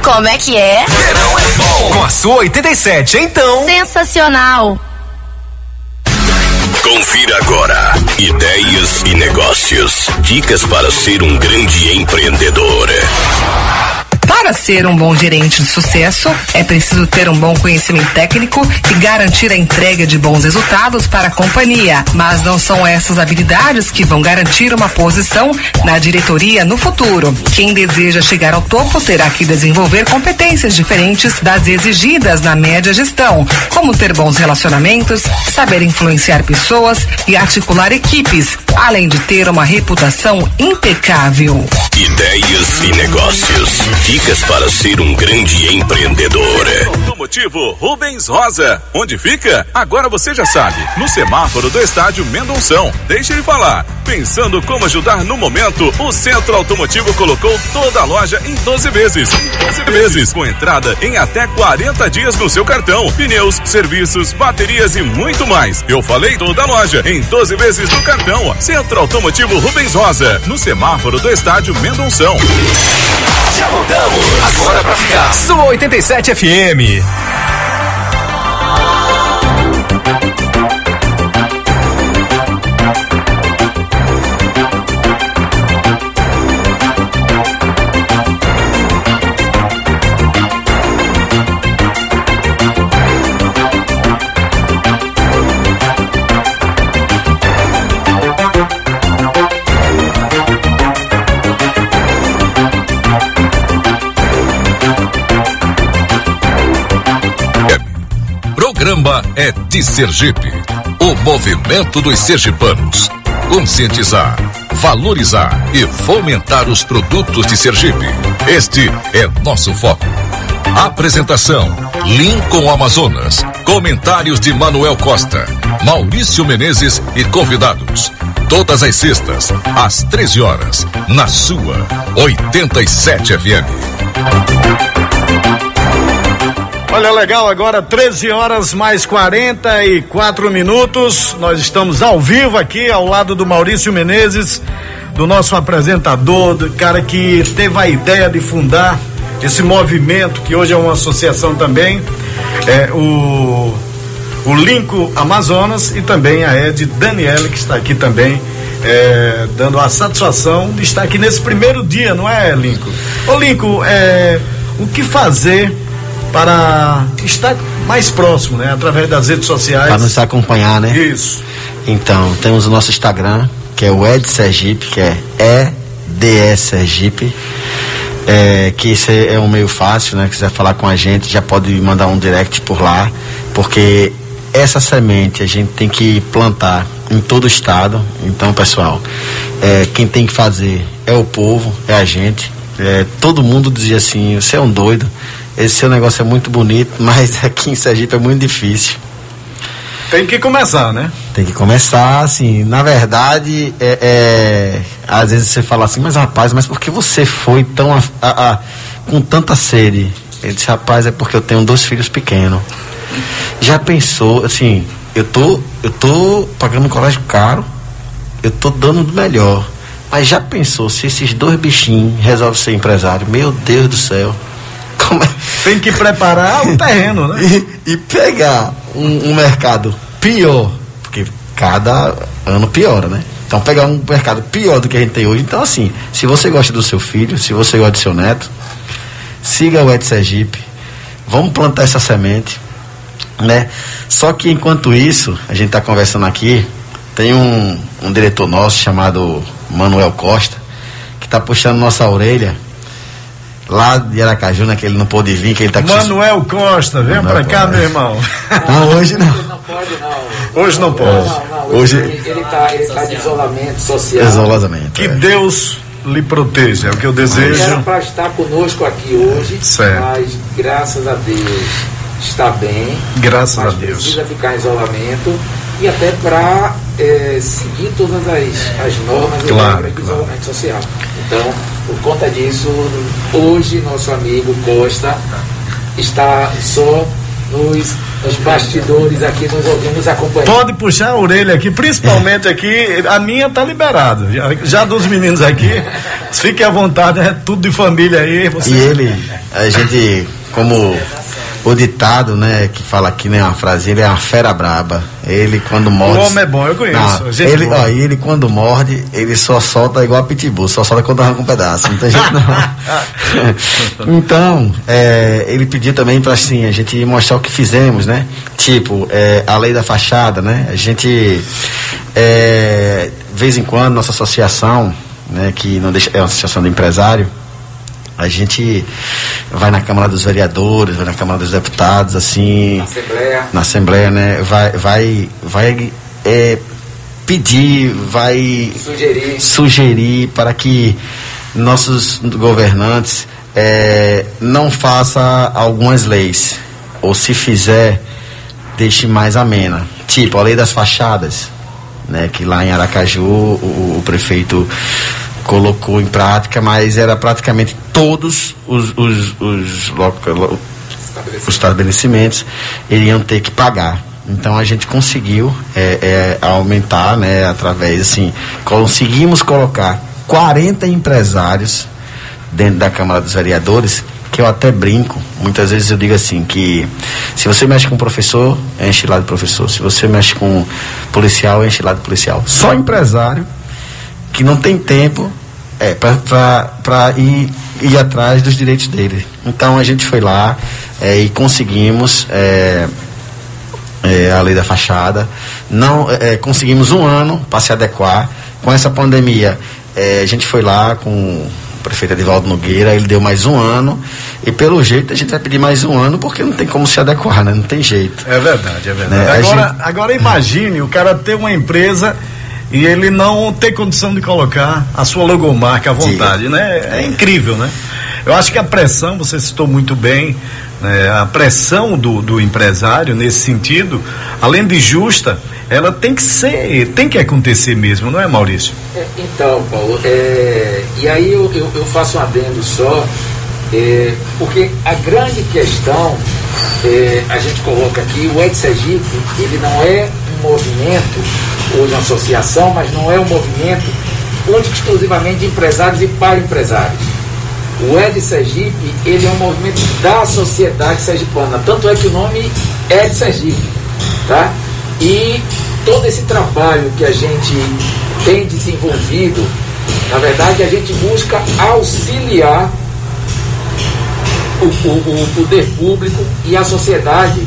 Como é que é? Verão é bom. Com a sua 87, então. Sensacional. Confira agora. Ideias e negócios. Dicas para ser um grande empreendedor. Para ser um bom gerente de sucesso, é preciso ter um bom conhecimento técnico e garantir a entrega de bons resultados para a companhia. Mas não são essas habilidades que vão garantir uma posição na diretoria no futuro. Quem deseja chegar ao topo terá que desenvolver competências diferentes das exigidas na média gestão, como ter bons relacionamentos, saber influenciar pessoas e articular equipes, além de ter uma reputação impecável. Ideias e negócios. Dicas para ser um grande empreendedor. Automotivo Rubens Rosa. Onde fica? Agora você já sabe. No semáforo do estádio Mendonção. Deixe ele falar. Pensando como ajudar no momento, o Centro Automotivo colocou toda a loja em 12 vezes. 12 vezes. Com entrada em até 40 dias no seu cartão. Pneus, serviços, baterias e muito mais. Eu falei toda a loja em 12 vezes no cartão. Centro Automotivo Rubens Rosa. No semáforo do estádio Mendonção. Já voltamos. Agora pra ficar. Sua 87 FM. É de Sergipe. O movimento dos sergipanos. Conscientizar, valorizar e fomentar os produtos de Sergipe. Este é nosso foco. Apresentação: Lincoln Amazonas. Comentários de Manuel Costa, Maurício Menezes e convidados. Todas as sextas, às 13 horas, na sua 87 FM. Olha, legal, agora 13 horas mais 44 minutos. Nós estamos ao vivo aqui ao lado do Maurício Menezes, do nosso apresentador, do cara que teve a ideia de fundar esse movimento, que hoje é uma associação também, é o, o Linco Amazonas e também a Ed Daniele, que está aqui também. É, dando a satisfação de estar aqui nesse primeiro dia, não é, Linco? Ô, Linco, é, o que fazer para estar mais próximo, né? Através das redes sociais. Para nos acompanhar, né? Isso. Então, temos o nosso Instagram, que é o Ed Sergipe, que é EDS Sergipe. É, que isso é, é um meio fácil, né? Quiser falar com a gente, já pode mandar um direct por lá, porque essa semente a gente tem que plantar em todo o estado. Então, pessoal, é, quem tem que fazer é o povo, é a gente. É, todo mundo dizia assim: você é um doido esse seu negócio é muito bonito, mas aqui em Sergipe é muito difícil. Tem que começar, né? Tem que começar, assim, na verdade, é, é às vezes você fala assim, mas rapaz, mas por que você foi tão a, a, a, com tanta sede? Ele disse, rapaz, é porque eu tenho dois filhos pequenos. Já pensou, assim, eu tô, eu tô pagando um colégio caro, eu tô dando do melhor. Mas já pensou se esses dois bichinhos resolvem ser empresário? Meu Deus do céu Tem que preparar o terreno, né? E, e pegar um, um mercado pior, porque cada ano piora, né? Então pegar um mercado pior do que a gente tem hoje. Então, assim, se você gosta do seu filho, se você gosta do seu neto, siga o Ed Sergipe, vamos plantar essa semente, né? Só que enquanto isso, a gente está conversando aqui, tem um, um diretor nosso chamado Manuel Costa, que está puxando nossa orelha lá de Aracaju, né? Que ele não pôde vir, que ele tá com Manuel Costa, vem Manuel pra cá, meu irmão. Não, hoje não. Hoje não pode. Não, não, Hoje- ele, ele tá, ele tá de isolamento social. Isolamento. Que Deus lhe proteja, é o que eu Ele era desejo. para estar conosco aqui hoje, Certo. mas graças a Deus está bem. Graças mas a Deus. Precisa ficar em isolamento e até para seguir todas as, as normas e Claro, do isolamento social. Então, por conta disso, hoje nosso amigo Costa está só nos, nos bastidores aqui, nos ouvindo, nos acompanhando. Pode puxar a orelha aqui, principalmente aqui, a minha tá liberada. Já, já dos meninos aqui, fique à vontade, é tudo de família aí. Você... E ele, a gente, como o ditado, né, que fala aqui, né, uma frase, ele é uma fera braba. Ele quando morde. O homem é bom, eu conheço, Não, ele, boa. ó, ele quando morde, ele só solta igual a pitbull, só solta quando arranca um pedaço. Não tem jeito não. então, é, ele pediu também para assim, a gente mostrar o que fizemos, né? Tipo, é, a lei da fachada, né? A gente, é, de vez em quando, nossa associação, né, que não deixa, é uma associação de empresário, a gente vai na Câmara dos Vereadores, vai na Câmara dos Deputados, assim, Assembleia. na Assembleia, né? Vai, vai, vai é, pedir, vai Sugerir. sugerir para que nossos governantes é, não faça algumas leis ou se fizer deixe mais amena, tipo a lei das fachadas, né? Que lá em Aracaju o, o prefeito colocou em prática, mas era praticamente todos os, os, os, loca- lo- os estabelecimentos iriam ter que pagar. Então a gente conseguiu é, é, aumentar, né, através assim, conseguimos colocar 40 empresários dentro da Câmara dos Vereadores, que eu até brinco, muitas vezes eu digo assim, que se você mexe com professor, enche lá de professor, se você mexe com policial, enche lá de policial. Só empresário que não tem tempo é, para ir, ir atrás dos direitos dele. Então a gente foi lá é, e conseguimos é, é, a lei da fachada. Não é, conseguimos um ano para se adequar. Com essa pandemia, é, a gente foi lá com o prefeito Edivaldo Nogueira, ele deu mais um ano. E pelo jeito a gente vai pedir mais um ano porque não tem como se adequar, né? Não tem jeito. É verdade, é verdade. Né, Agora, gente- agora imagine o cara ter uma empresa e ele não ter condição de colocar a sua logomarca à vontade, né? É incrível, né? Eu acho que a pressão, você citou muito bem, né? a pressão do, do empresário nesse sentido, além de justa, ela tem que ser, tem que acontecer mesmo, não é, Maurício? É, Então, Paulo, é, e aí eu, eu, eu faço um adendo só, é, porque a grande questão, é, a gente coloca aqui, o Ed Sergipe, ele não é movimento, ou uma associação, mas não é um movimento único exclusivamente de empresários e para empresários. O Ed Sergipe, ele é um movimento da sociedade sergipana, tanto é que o nome é Ed Sergipe, tá? E todo esse trabalho que a gente tem desenvolvido, na verdade a gente busca auxiliar o, o- o poder público e a sociedade.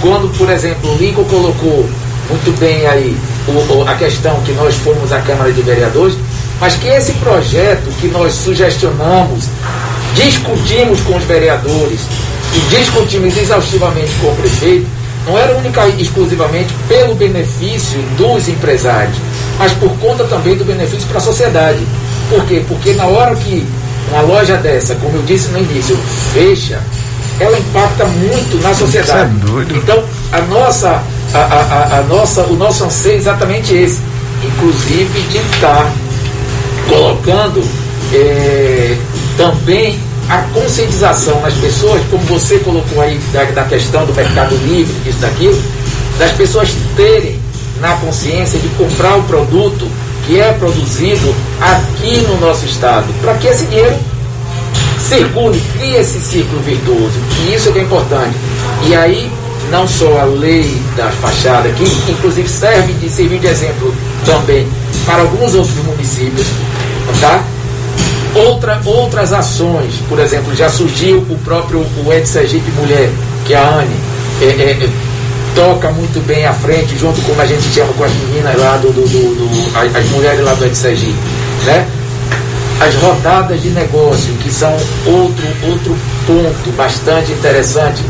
Quando, por exemplo, o Lincoln colocou muito bem aí o- a questão que nós fomos à Câmara de Vereadores, mas que esse projeto que nós sugestionamos, discutimos com os vereadores e discutimos exaustivamente com o prefeito, não era única e exclusivamente pelo benefício dos empresários, mas por conta também do benefício para a sociedade. Por quê? Porque na hora que uma loja dessa, como eu disse no início, fecha, ela impacta muito na sociedade. Então, a nossa, a, a- a- nossa, o nosso anseio é exatamente esse, inclusive de estar colocando eh, também a conscientização nas pessoas, como você colocou aí da, da questão do mercado livre, isso, daquilo, das pessoas terem na consciência de comprar o produto que é produzido aqui no nosso estado, para que esse dinheiro circule, crie esse círculo virtuoso. E isso é que é importante. E aí, não só a lei da fachada, que inclusive serve de servir de exemplo também para alguns outros municípios, tá? Outra, outras ações, por exemplo, já surgiu o próprio o Ed Sergipe Mulher, que é a Anne, é, é, é, toca muito bem à frente, junto com a gente chama com as meninas lá do, do, do, do as mulheres lá do Ed Sergipe, né? As rodadas de negócio, que são outro, outro ponto bastante interessante,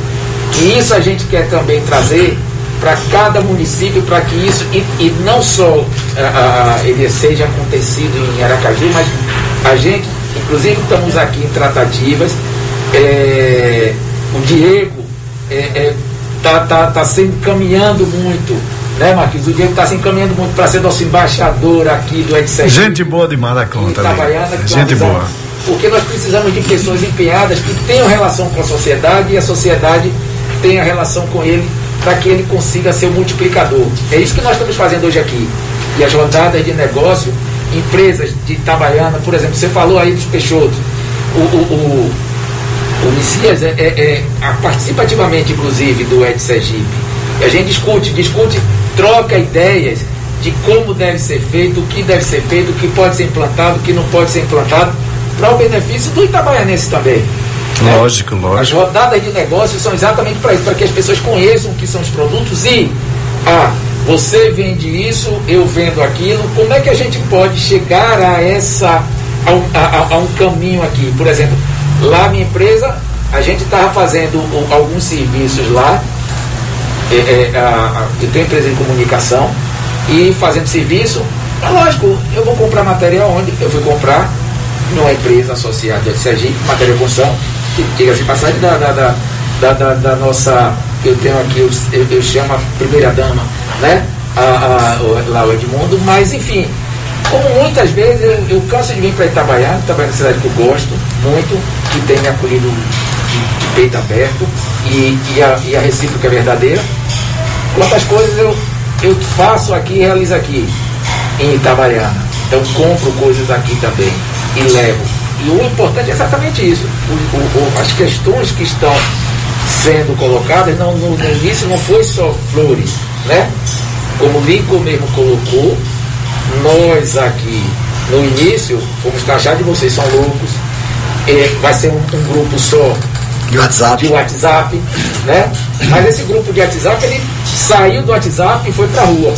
que isso a gente quer também trazer para cada município, para que isso, e, e não só ah, ele seja acontecido em Aracaju, mas a gente, inclusive estamos aqui em tratativas, é, o Diego está é, é, tá, tá, tá se encaminhando muito, né, Marquinhos? O Diego está se encaminhando muito para ser nosso embaixador aqui do EdSec. Gente boa demais da conta. Itabaiana, Gente boa. Porque nós precisamos de pessoas empenhadas que tenham relação com a sociedade e a sociedade tenha relação com ele para que ele consiga ser o multiplicador. É isso que nós estamos fazendo hoje aqui. E as rodadas de negócio, empresas de Itabaiana, por exemplo, você falou aí dos Peixotos. O, o, o, o Messias é, é, é, participativamente, inclusive, do Ed Sergipe. E a gente discute, discute, troca ideias de como deve ser feito, o que deve ser feito, o que pode ser implantado, o que não pode ser implantado, para o benefício do itabaianense também. Né? Lógico, lógico. As rodadas de negócios são exatamente para isso, para que as pessoas conheçam o que são os produtos e, ah, você vende isso, eu vendo aquilo, como é que a gente pode chegar a essa, a um, a, a um caminho aqui? Por exemplo, lá minha empresa, a gente estava fazendo alguns serviços lá, é, é, a, eu tenho empresa de comunicação, e fazendo serviço, é lógico, eu vou comprar material onde? Eu fui comprar numa empresa associada de Sergipe, matéria construção, diga-se passagem da, da, da, da, nossa, eu tenho aqui, eu, eu chamo a primeira dama, né? A, a, o, lá o Edmundo, mas enfim, como muitas vezes eu, eu canso de vir para Itabaiana, Itabaiana é uma cidade que eu gosto muito, que tem me acolhido de, de peito aberto e, e, a, e a recíproca é verdadeira. Quantas coisas eu, eu faço aqui e realizo aqui em Itabaiana. Então compro coisas aqui também e levo e o importante é exatamente isso. O, o, as questões que estão sendo colocadas, não, no, no, início não foi só flores, né? Como o Lincoln mesmo colocou, nós aqui no início fomos taxados de vocês são loucos, é, vai ser um, um, grupo só de WhatsApp. de WhatsApp, né? Mas esse grupo de WhatsApp ele saiu do WhatsApp e foi para a rua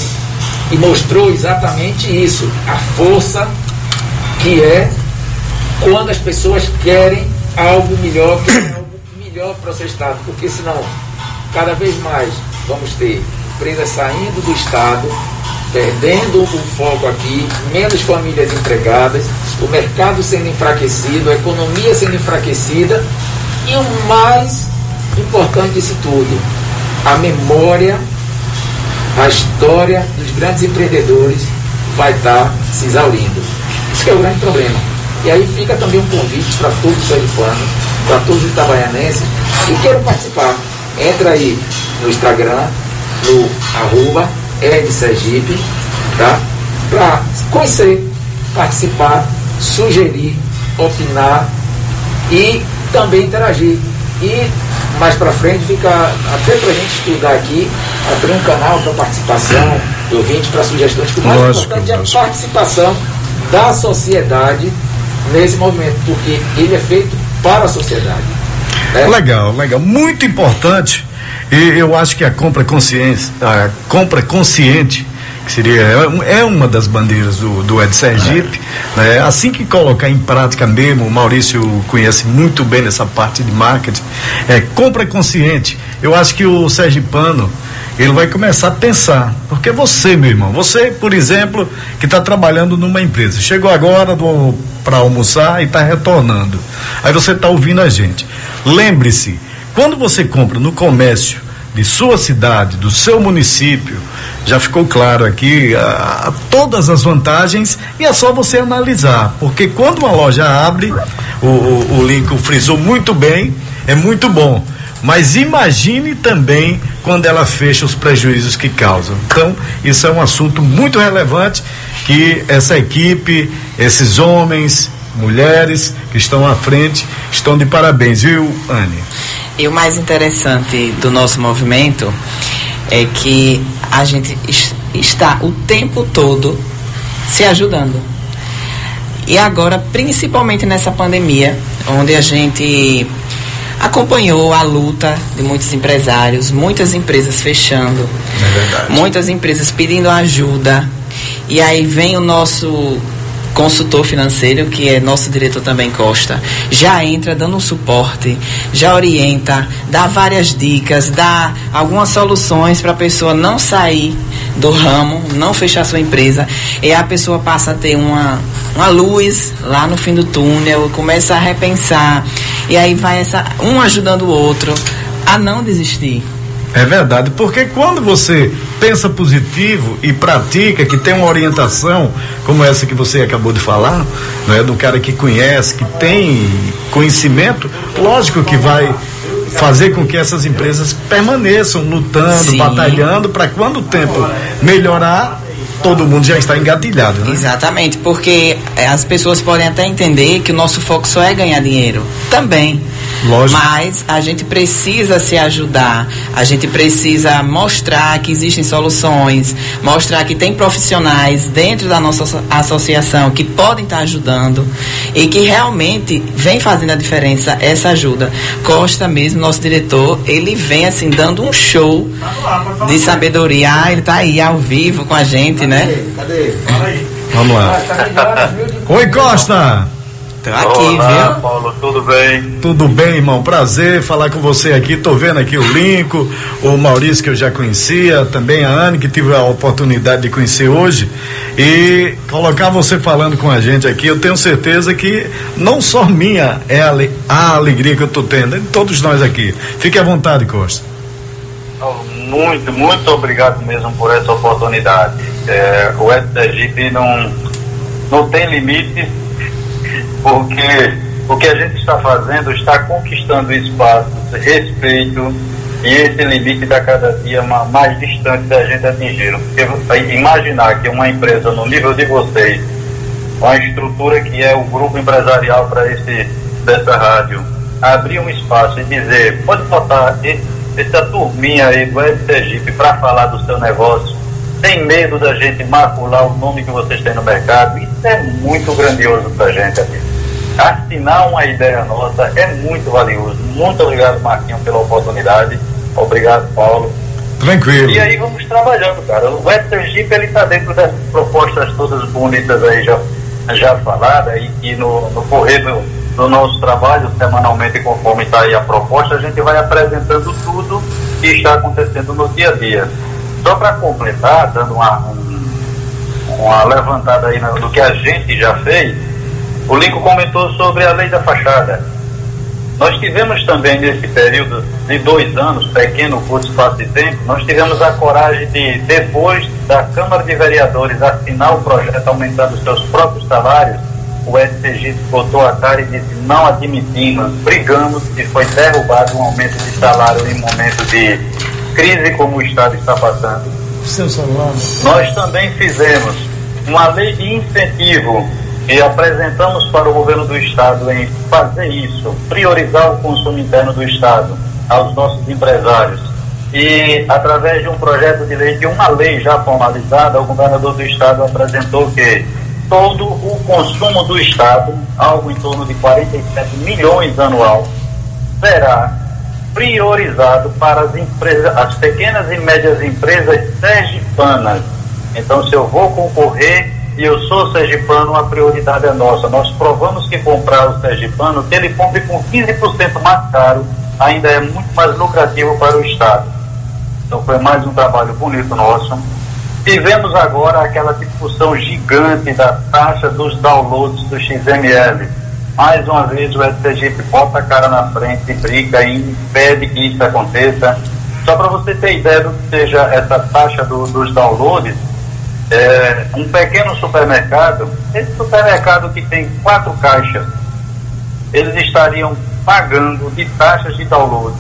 e mostrou exatamente isso, a força que é quando as pessoas querem algo melhor, querem algo melhor para o seu Estado, porque senão, cada vez mais vamos ter empresas saindo do Estado, perdendo o foco aqui, menos famílias empregadas, o mercado sendo enfraquecido, a economia sendo enfraquecida e o mais importante disso tudo, a memória, a história dos grandes empreendedores vai estar se exaurindo. Isso é o grande problema. E aí fica também um convite para todos os sergipanos, para todos os itabaianenses que queiram participar. Entra aí no Instagram, no arroba Sergipe, tá? Para conhecer, participar, sugerir, opinar e também interagir. E mais para frente fica até para a gente estudar aqui, abrir um canal para participação do ouvinte, para sugestões, o mais lógico, importante é a participação da sociedade nesse movimento, porque ele é feito para a sociedade. Né? Legal, legal. Muito importante. E eu acho que a compra consciência, a compra consciente, que seria é, é uma das bandeiras do, do Ed Sergipe, né? assim que colocar em prática mesmo, o Maurício conhece muito bem nessa parte de marketing, é compra consciente. Eu acho que o Sergipano ele vai começar a pensar. Porque você, meu irmão, você, por exemplo, que está trabalhando numa empresa, chegou agora para almoçar e está retornando. Aí você está ouvindo a gente. Lembre-se, quando você compra no comércio de sua cidade, do seu município, já ficou claro aqui todas as vantagens e é só você analisar. Porque quando uma loja abre, o, o, o Lincoln frisou muito bem, é muito bom mas imagine também quando ela fecha os prejuízos que causam. Então, isso é um assunto muito relevante que essa equipe, esses homens, mulheres que estão à frente, estão de parabéns, viu, Anne? E o mais interessante do nosso movimento é que a gente está o tempo todo se ajudando. E agora, principalmente nessa pandemia, onde a gente acompanhou a luta de muitos empresários, muitas empresas fechando, é muitas empresas pedindo ajuda. E aí vem o nosso consultor financeiro, que é nosso diretor também Costa, já entra dando um suporte, já orienta, dá várias dicas, dá algumas soluções para a pessoa não sair do ramo, não fechar sua empresa, e a pessoa passa a ter uma, uma luz lá no fim do túnel, começa a repensar, e aí vai essa, um ajudando o outro a não desistir. É verdade, porque quando você pensa positivo e pratica, que tem uma orientação como essa que você acabou de falar, não é do cara que conhece, que tem conhecimento, lógico que vai fazer com que essas empresas permaneçam lutando, Sim. batalhando para quando o tempo melhorar, todo mundo já está engatilhado, né? Exatamente, porque eh, as pessoas podem até entender que o nosso foco só é ganhar dinheiro. Também. Lógico. Mas a gente precisa se ajudar, a gente precisa mostrar que existem soluções, mostrar que tem profissionais dentro da nossa asso- associação que podem estar ajudando e que realmente vem fazendo a diferença essa ajuda. Costa mesmo, nosso diretor, ele vem assim dando um show de sabedoria. Ah, ele tá aí ao vivo com a gente, né? Cadê? Vamos lá. Oi, Costa! Tô aqui, Olá, viu? Paulo, tudo bem? Tudo bem, irmão? Prazer falar com você aqui. Tô vendo aqui o Linco, o Maurício que eu já conhecia, também a Anne que tive a oportunidade de conhecer hoje e colocar você falando com a gente aqui. Eu tenho certeza que não só minha é a, ale- a alegria que eu tô tendo, é de todos nós aqui. Fique à vontade, Costa. Muito, muito obrigado mesmo por essa oportunidade. É, o STGIP não, não tem limite, porque o que a gente está fazendo está conquistando espaço, respeito, e esse limite está cada dia ma- mais distante da gente atingir. Porque imaginar que uma empresa no nível de vocês, com a estrutura que é o grupo empresarial para esse dessa rádio, abrir um espaço e dizer, pode botar esse, essa turminha aí do STGIP para falar do seu negócio, sem medo da gente macular o nome que vocês têm no mercado, isso é muito grandioso para a gente aqui. Assinar uma ideia nossa é muito valioso. Muito obrigado, Marquinhos, pela oportunidade. Obrigado, Paulo. Tranquilo. E aí vamos trabalhando, cara. O Western Jeep ele está dentro dessas propostas todas bonitas aí já, já faladas e que no, no correr do, do nosso trabalho, semanalmente, conforme está aí a proposta, a gente vai apresentando tudo que está acontecendo no dia a dia. Só para completar, dando uma, um- uma levantada aí no que a gente já fez, o Lincoln comentou sobre a lei da fachada. Nós tivemos também nesse período de dois anos, pequeno curto espaço de tempo, nós tivemos a coragem de, depois da Câmara de Vereadores assinar o projeto aumentando os seus próprios salários, o STG botou a cara e disse não admitimos, brigamos e foi derrubado um aumento de salário em momento de crise como o Estado está passando. Nós também fizemos uma lei de incentivo e apresentamos para o governo do Estado em fazer isso, priorizar o consumo interno do Estado aos nossos empresários. E através de um projeto de lei, de uma lei já formalizada, o governador do Estado apresentou que todo o consumo do Estado, algo em torno de 47 milhões anual, será priorizado para as empresas, as pequenas e médias empresas sergipanas. Então, se eu vou concorrer e eu sou sergipano, a prioridade é nossa. Nós provamos que comprar o sergipano, que ele compre com 15% mais caro, ainda é muito mais lucrativo para o Estado. Então, foi mais um trabalho bonito nosso. Tivemos agora aquela discussão gigante da taxa dos downloads do XML. Mais uma vez o STGIP bota a cara na frente briga e impede que isso aconteça. Só para você ter ideia do que seja essa taxa do- dos downloads, é, um pequeno supermercado, esse supermercado que tem quatro caixas, eles estariam pagando de taxas de download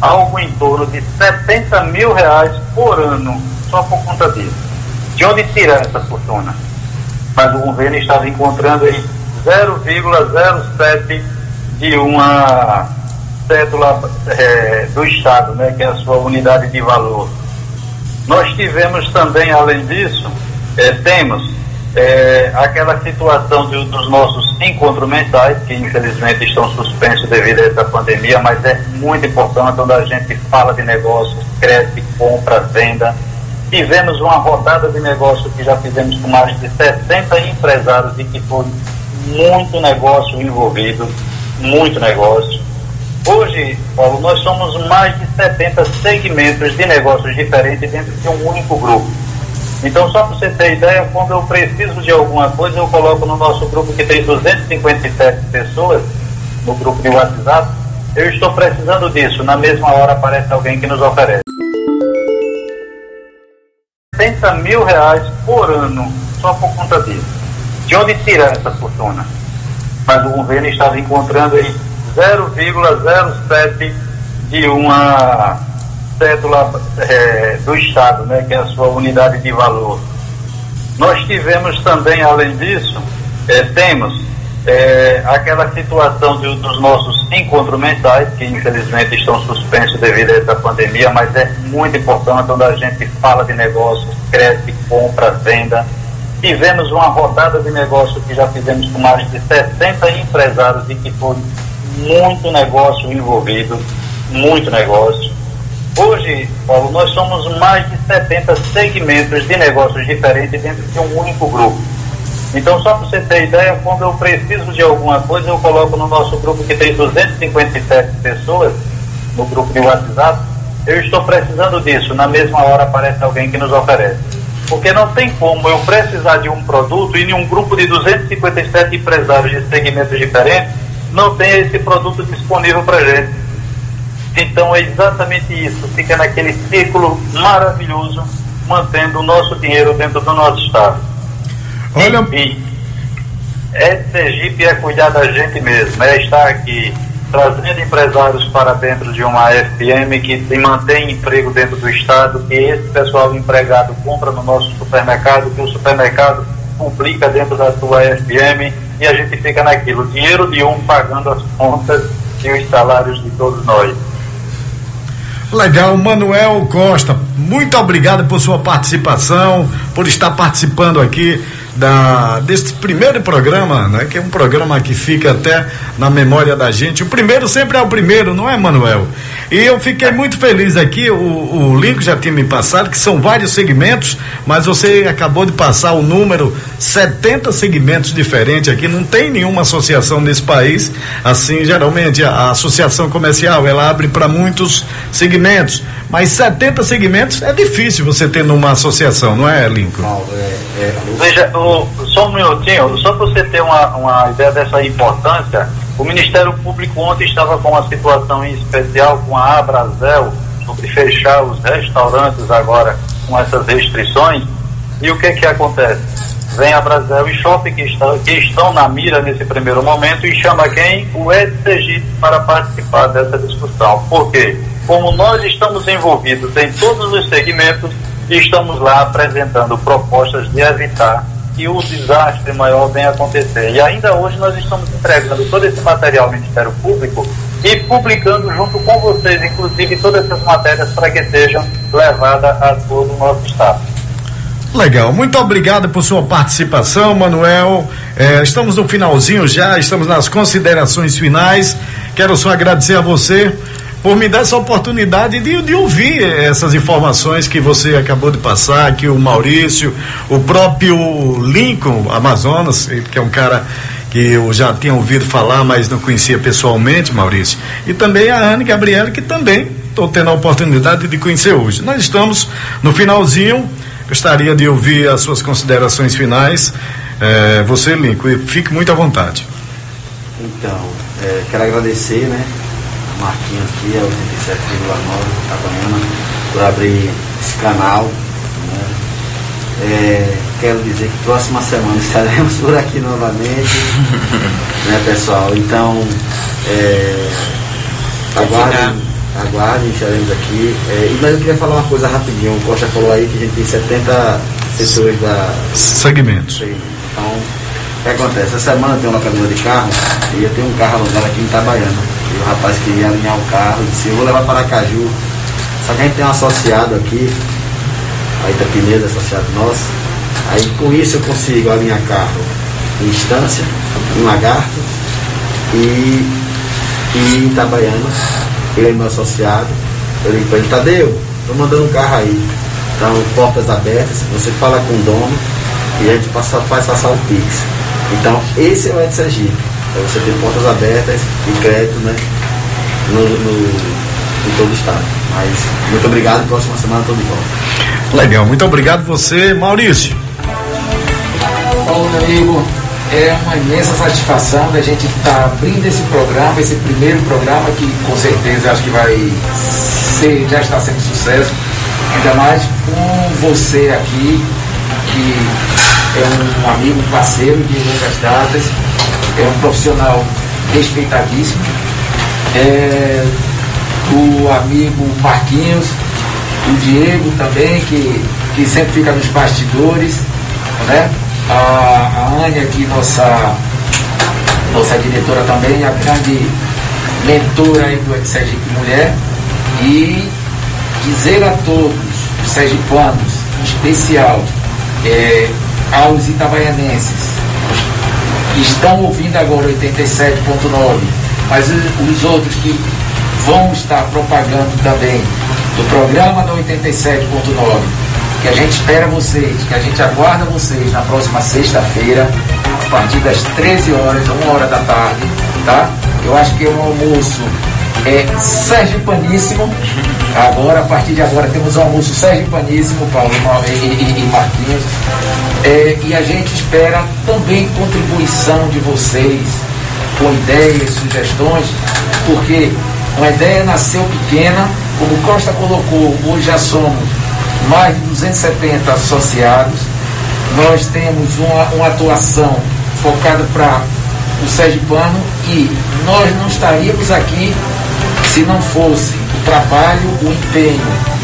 algo em torno de 70 mil reais por ano, só por conta disso. De onde tirar essa fortuna? Mas o governo estava encontrando aí 0,07 de uma cédula é, do Estado, né, que é a sua unidade de valor. Nós tivemos também, além disso, é, temos é, aquela situação de, dos nossos encontros mensais, que infelizmente estão suspensos devido a essa pandemia, mas é muito importante quando a gente fala de negócios, cresce, compra, venda. Tivemos uma rodada de negócio que já fizemos com mais de 60 empresários e que foi muito negócio envolvido, muito negócio. Hoje, Paulo, nós somos mais de 70 segmentos de negócios diferentes dentro de um único grupo. Então, só para você ter ideia, quando eu preciso de alguma coisa, eu coloco no nosso grupo que tem 257 pessoas, no grupo de WhatsApp, eu estou precisando disso. Na mesma hora aparece alguém que nos oferece. 70 mil reais por ano, só por conta disso. De onde tirar essa fortuna? Mas o governo estava encontrando em 0,07 de uma cédula é, do Estado, né, que é a sua unidade de valor. Nós tivemos também, além disso, é, temos é, aquela situação de, dos nossos encontros mensais, que infelizmente estão suspensos devido a essa pandemia, mas é muito importante quando a gente fala de negócios, cresce, compra, venda. Tivemos uma rodada de negócio que já fizemos com mais de 60 empresários e que foi muito negócio envolvido, muito negócio. Hoje, Paulo, nós somos mais de 70 segmentos de negócios diferentes dentro de um único grupo. Então, só para você ter ideia, quando eu preciso de alguma coisa, eu coloco no nosso grupo que tem 257 pessoas, no grupo de WhatsApp, eu estou precisando disso. Na mesma hora aparece alguém que nos oferece. Porque não tem como eu precisar de um produto e em um grupo de 257 empresários de segmentos diferentes não tenha esse produto disponível para gente. Então é exatamente isso, fica naquele círculo maravilhoso, mantendo o nosso dinheiro dentro do nosso estado. Olha. Enfim, é Sergipe é cuidar da gente mesmo, é estar aqui trazendo empresários para dentro de uma FM que mantém emprego dentro do estado, que esse pessoal empregado compra no nosso supermercado, que o supermercado publica dentro da sua FM e a gente fica naquilo, dinheiro de um pagando as contas e os salários de todos nós. Legal, Manuel Costa, muito obrigado por sua participação, por estar participando aqui da, desse primeiro programa, né? Que é um programa que fica até na memória da gente. O primeiro sempre é o primeiro, não é, Manuel? E eu fiquei muito feliz aqui, o, o link já tinha me passado, que são vários segmentos, mas você acabou de passar o número 70 segmentos diferentes aqui, não tem nenhuma associação nesse país, assim, geralmente a, a associação comercial, ela abre para muitos segmentos, mas 70 segmentos é difícil você ter numa associação, não é, Lincoln? Não, é, é, Veja, o, só um minutinho, só para você ter uma, uma ideia dessa importância, o Ministério Público ontem estava com uma situação em especial com a Abrazel sobre fechar os restaurantes agora com essas restrições. E o que que acontece? Vem a Brasil e Shopping que estão, que estão na mira nesse primeiro momento e chama quem? O Ed Sergipe para participar dessa discussão. Por quê? Como nós estamos envolvidos em todos os segmentos, estamos lá apresentando propostas de evitar que o desastre maior venha acontecer. E ainda hoje nós estamos entregando todo esse material ao Ministério Público e publicando junto com vocês, inclusive, todas essas matérias para que sejam levadas a todo o nosso Estado. Legal, muito obrigado por sua participação, Manuel. É, estamos no finalzinho já, estamos nas considerações finais. Quero só agradecer a você por me dar essa oportunidade de, de ouvir essas informações que você acabou de passar, que o Maurício, o próprio Lincoln Amazonas, que é um cara que eu já tinha ouvido falar, mas não conhecia pessoalmente, Maurício, e também a Anne Gabriela, que também estou tendo a oportunidade de conhecer hoje. Nós estamos no finalzinho, gostaria de ouvir as suas considerações finais. É, você, Lincoln, fique muito à vontade. Então, é, quero agradecer, né? Marquinhos aqui, é 87,9 Itabaiana, por abrir esse canal. Né? É, quero dizer que próxima semana estaremos por aqui novamente, né pessoal? Então, é, aguardem, aguardem, estaremos aqui. É, mas eu queria falar uma coisa rapidinho, o Costa falou aí que a gente tem 70 pessoas da segmentos. Então, que acontece? Essa semana tem uma locadora de carro e eu tenho um carro alugado aqui em Itabaiana. E o rapaz queria alinhar o carro, disse, eu vou levar para Caju. Só que a gente tem um associado aqui, a Itapineza, associado nosso. Aí com isso eu consigo alinhar carro em Estância, em Lagarto e, e em Itabaiana. Ele é meu associado. Eu ligo para ele, Tadeu, tô mandando um carro aí. Então, portas abertas, você fala com o dono e a gente passa, faz passar o Pix. Então, esse é o Ed Sergipe. Então, você tem portas abertas e crédito, né? No, no, em todo o estado. Mas, muito obrigado. Próxima semana estou de volta. Legal, muito obrigado você, Maurício. Bom, meu amigo, é uma imensa satisfação da gente estar abrindo esse programa, esse primeiro programa que com certeza acho que vai ser, já está sendo sucesso, ainda mais com você aqui, que é um amigo, um parceiro de longas datas, é um profissional respeitadíssimo, é, o amigo Marquinhos, o Diego também, que, que sempre fica nos bastidores, né? A, a Ania aqui, nossa, nossa diretora também, a grande mentora aí do Sergipe Mulher. E dizer a todos os sergipanos, em especial é, aos itabaianenses, estão ouvindo agora 87.9, mas os, os outros que vão estar propagando também do programa da 87.9, que a gente espera vocês, que a gente aguarda vocês na próxima sexta-feira, a partir das 13 horas, uma hora da tarde, tá? Eu acho que um almoço é sergipaníssimo. Agora, a partir de agora, temos um almoço sergipaníssimo, Paulo e, e, e Marquinhos. É, e a gente espera também contribuição de vocês com ideias, sugestões, porque uma ideia nasceu pequena, como Costa colocou, hoje já somos mais de 270 associados. Nós temos uma, uma atuação focada para o Sergipano e nós não estaríamos aqui se não fosse o trabalho, o empenho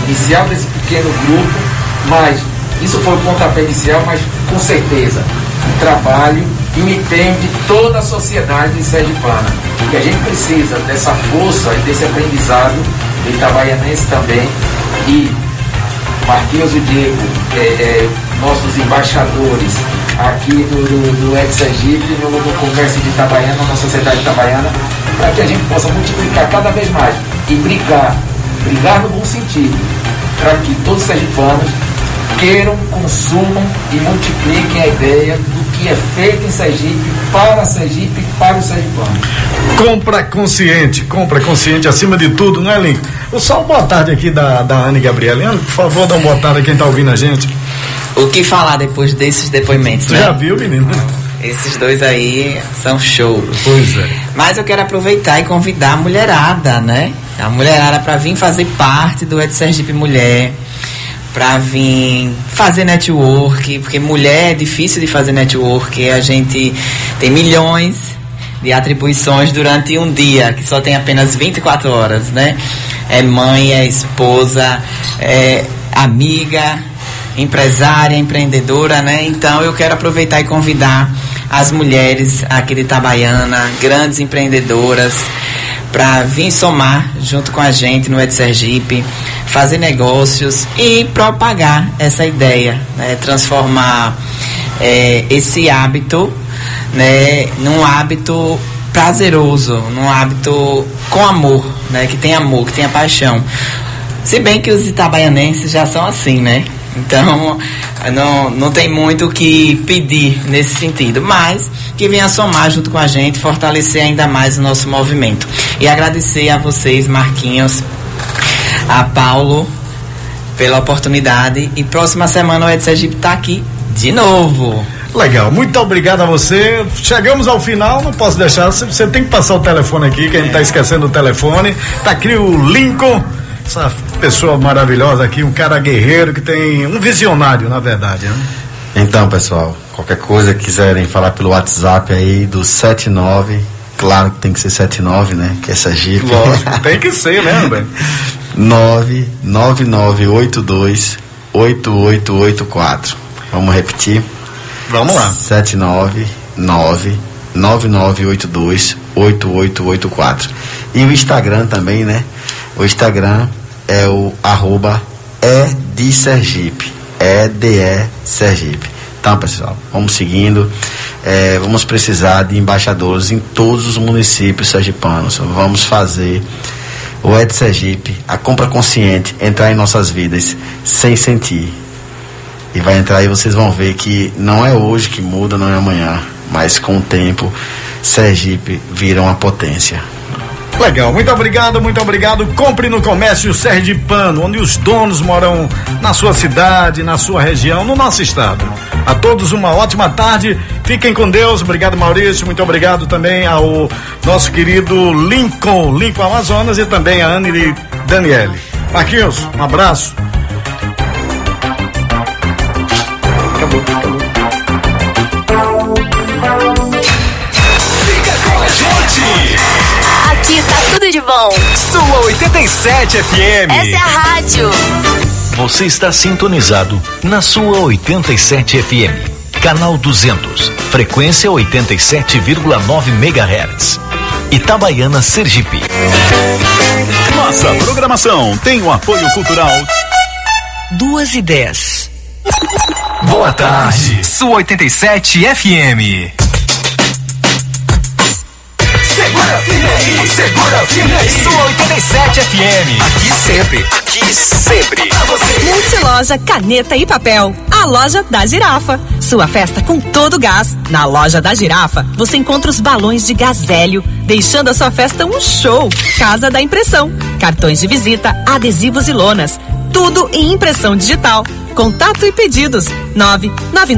inicial desse pequeno grupo, mas isso foi o pontapé inicial, mas com certeza o trabalho e o empenho de toda a sociedade sergipana. E a gente precisa dessa força e desse aprendizado do Itabaianense também e Marquinhos e Diego, é, é, nossos embaixadores aqui do, do, do Ex-Sergipe, no, no comércio de Itabaiana, na sociedade itabaiana, para que a gente possa multiplicar cada vez mais e brigar, brigar no bom sentido, para que todos os sergipanos queiram, consumam e multipliquem a ideia do que é feito em Sergipe, para Sergipe, para o sergipano. Compra consciente, compra consciente acima de tudo, não é, Lincoln? Só uma boa tarde aqui da, da Ana e Gabriela. Ana, por favor, dá uma boa tarde a quem está ouvindo a gente. O que falar depois desses depoimentos, né? já viu, menino? Esses dois aí são show. Pois é. Mas eu quero aproveitar e convidar a mulherada, né? A mulherada para vir fazer parte do Ed Sergipe Mulher, para vir fazer network, porque mulher é difícil de fazer network, a gente tem milhões de atribuições durante um dia, que só tem apenas 24 horas, né? É mãe, é esposa, é amiga, empresária, empreendedora, né? Então eu quero aproveitar e convidar as mulheres aqui de Itabaiana, grandes empreendedoras, para vir somar junto com a gente no Ed Sergipe, fazer negócios e propagar essa ideia, né? transformar é, esse hábito né, num hábito prazeroso, num hábito com amor, né, que tem amor, que tenha paixão. Se bem que os itabaianenses já são assim, né? Então, não, não tem muito o que pedir nesse sentido, mas que venha somar junto com a gente, fortalecer ainda mais o nosso movimento. E agradecer a vocês, Marquinhos, a Paulo, pela oportunidade. E próxima semana o Ed Sergipe está aqui de novo. Legal, muito obrigado a você. Chegamos ao final, não posso deixar. Você, tem que passar o telefone aqui, que a gente está esquecendo o telefone. Tá aqui o Lincoln, essa pessoa maravilhosa aqui, um cara guerreiro que tem um visionário, na verdade. Né? Então, pessoal, qualquer coisa quiserem falar pelo WhatsApp aí do 79, claro que tem que ser 79, né? Que é Sergipe. Lógico, tem que ser, Rubem? 99982 8884. Vamos repetir? Vamos lá. 79 9982 8884. E o Instagram também, né? O Instagram é o arroba é de Sergipe. É de Sergipe. Então, pessoal, vamos seguindo. É, vamos precisar de embaixadores em todos os municípios sergipanos. Vamos fazer o Ed Sergipe, a compra consciente, entrar em nossas vidas sem sentir. E vai entrar e vocês vão ver que não é hoje que muda, não é amanhã, mas com o tempo, Sergipe vira uma potência. Legal, muito obrigado, muito obrigado. Compre no comércio Sergipano, onde os donos moram na sua cidade, na sua região, no nosso estado. A todos uma ótima tarde. Fiquem com Deus. Obrigado, Maurício. Muito obrigado também ao nosso querido Lincoln, Lincoln Amazonas e também a Anne e Daniele. Marquinhos, um abraço. Acabou, acabou. Aqui tá tudo de bom. Sua 87 FM. Essa é a rádio. Você está sintonizado na sua 87 FM. Canal 200, frequência 87,9 MHz. Itabaiana Sergipe. Nossa programação tem o apoio cultural. Duas e dez. Boa tarde. Sua 87 FM. Segura firme aí, segura firme aí. Sua 87 FM. Aqui sempre, aqui sempre. Pra você. Multiloja Caneta e Papel. A loja da girafa. Sua festa com todo gás. Na loja da girafa, você encontra os balões de gás hélio, deixando a sua festa um show. Casa da Impressão. Cartões de visita, adesivos e lonas. Tudo em impressão digital. Contato e pedidos. 999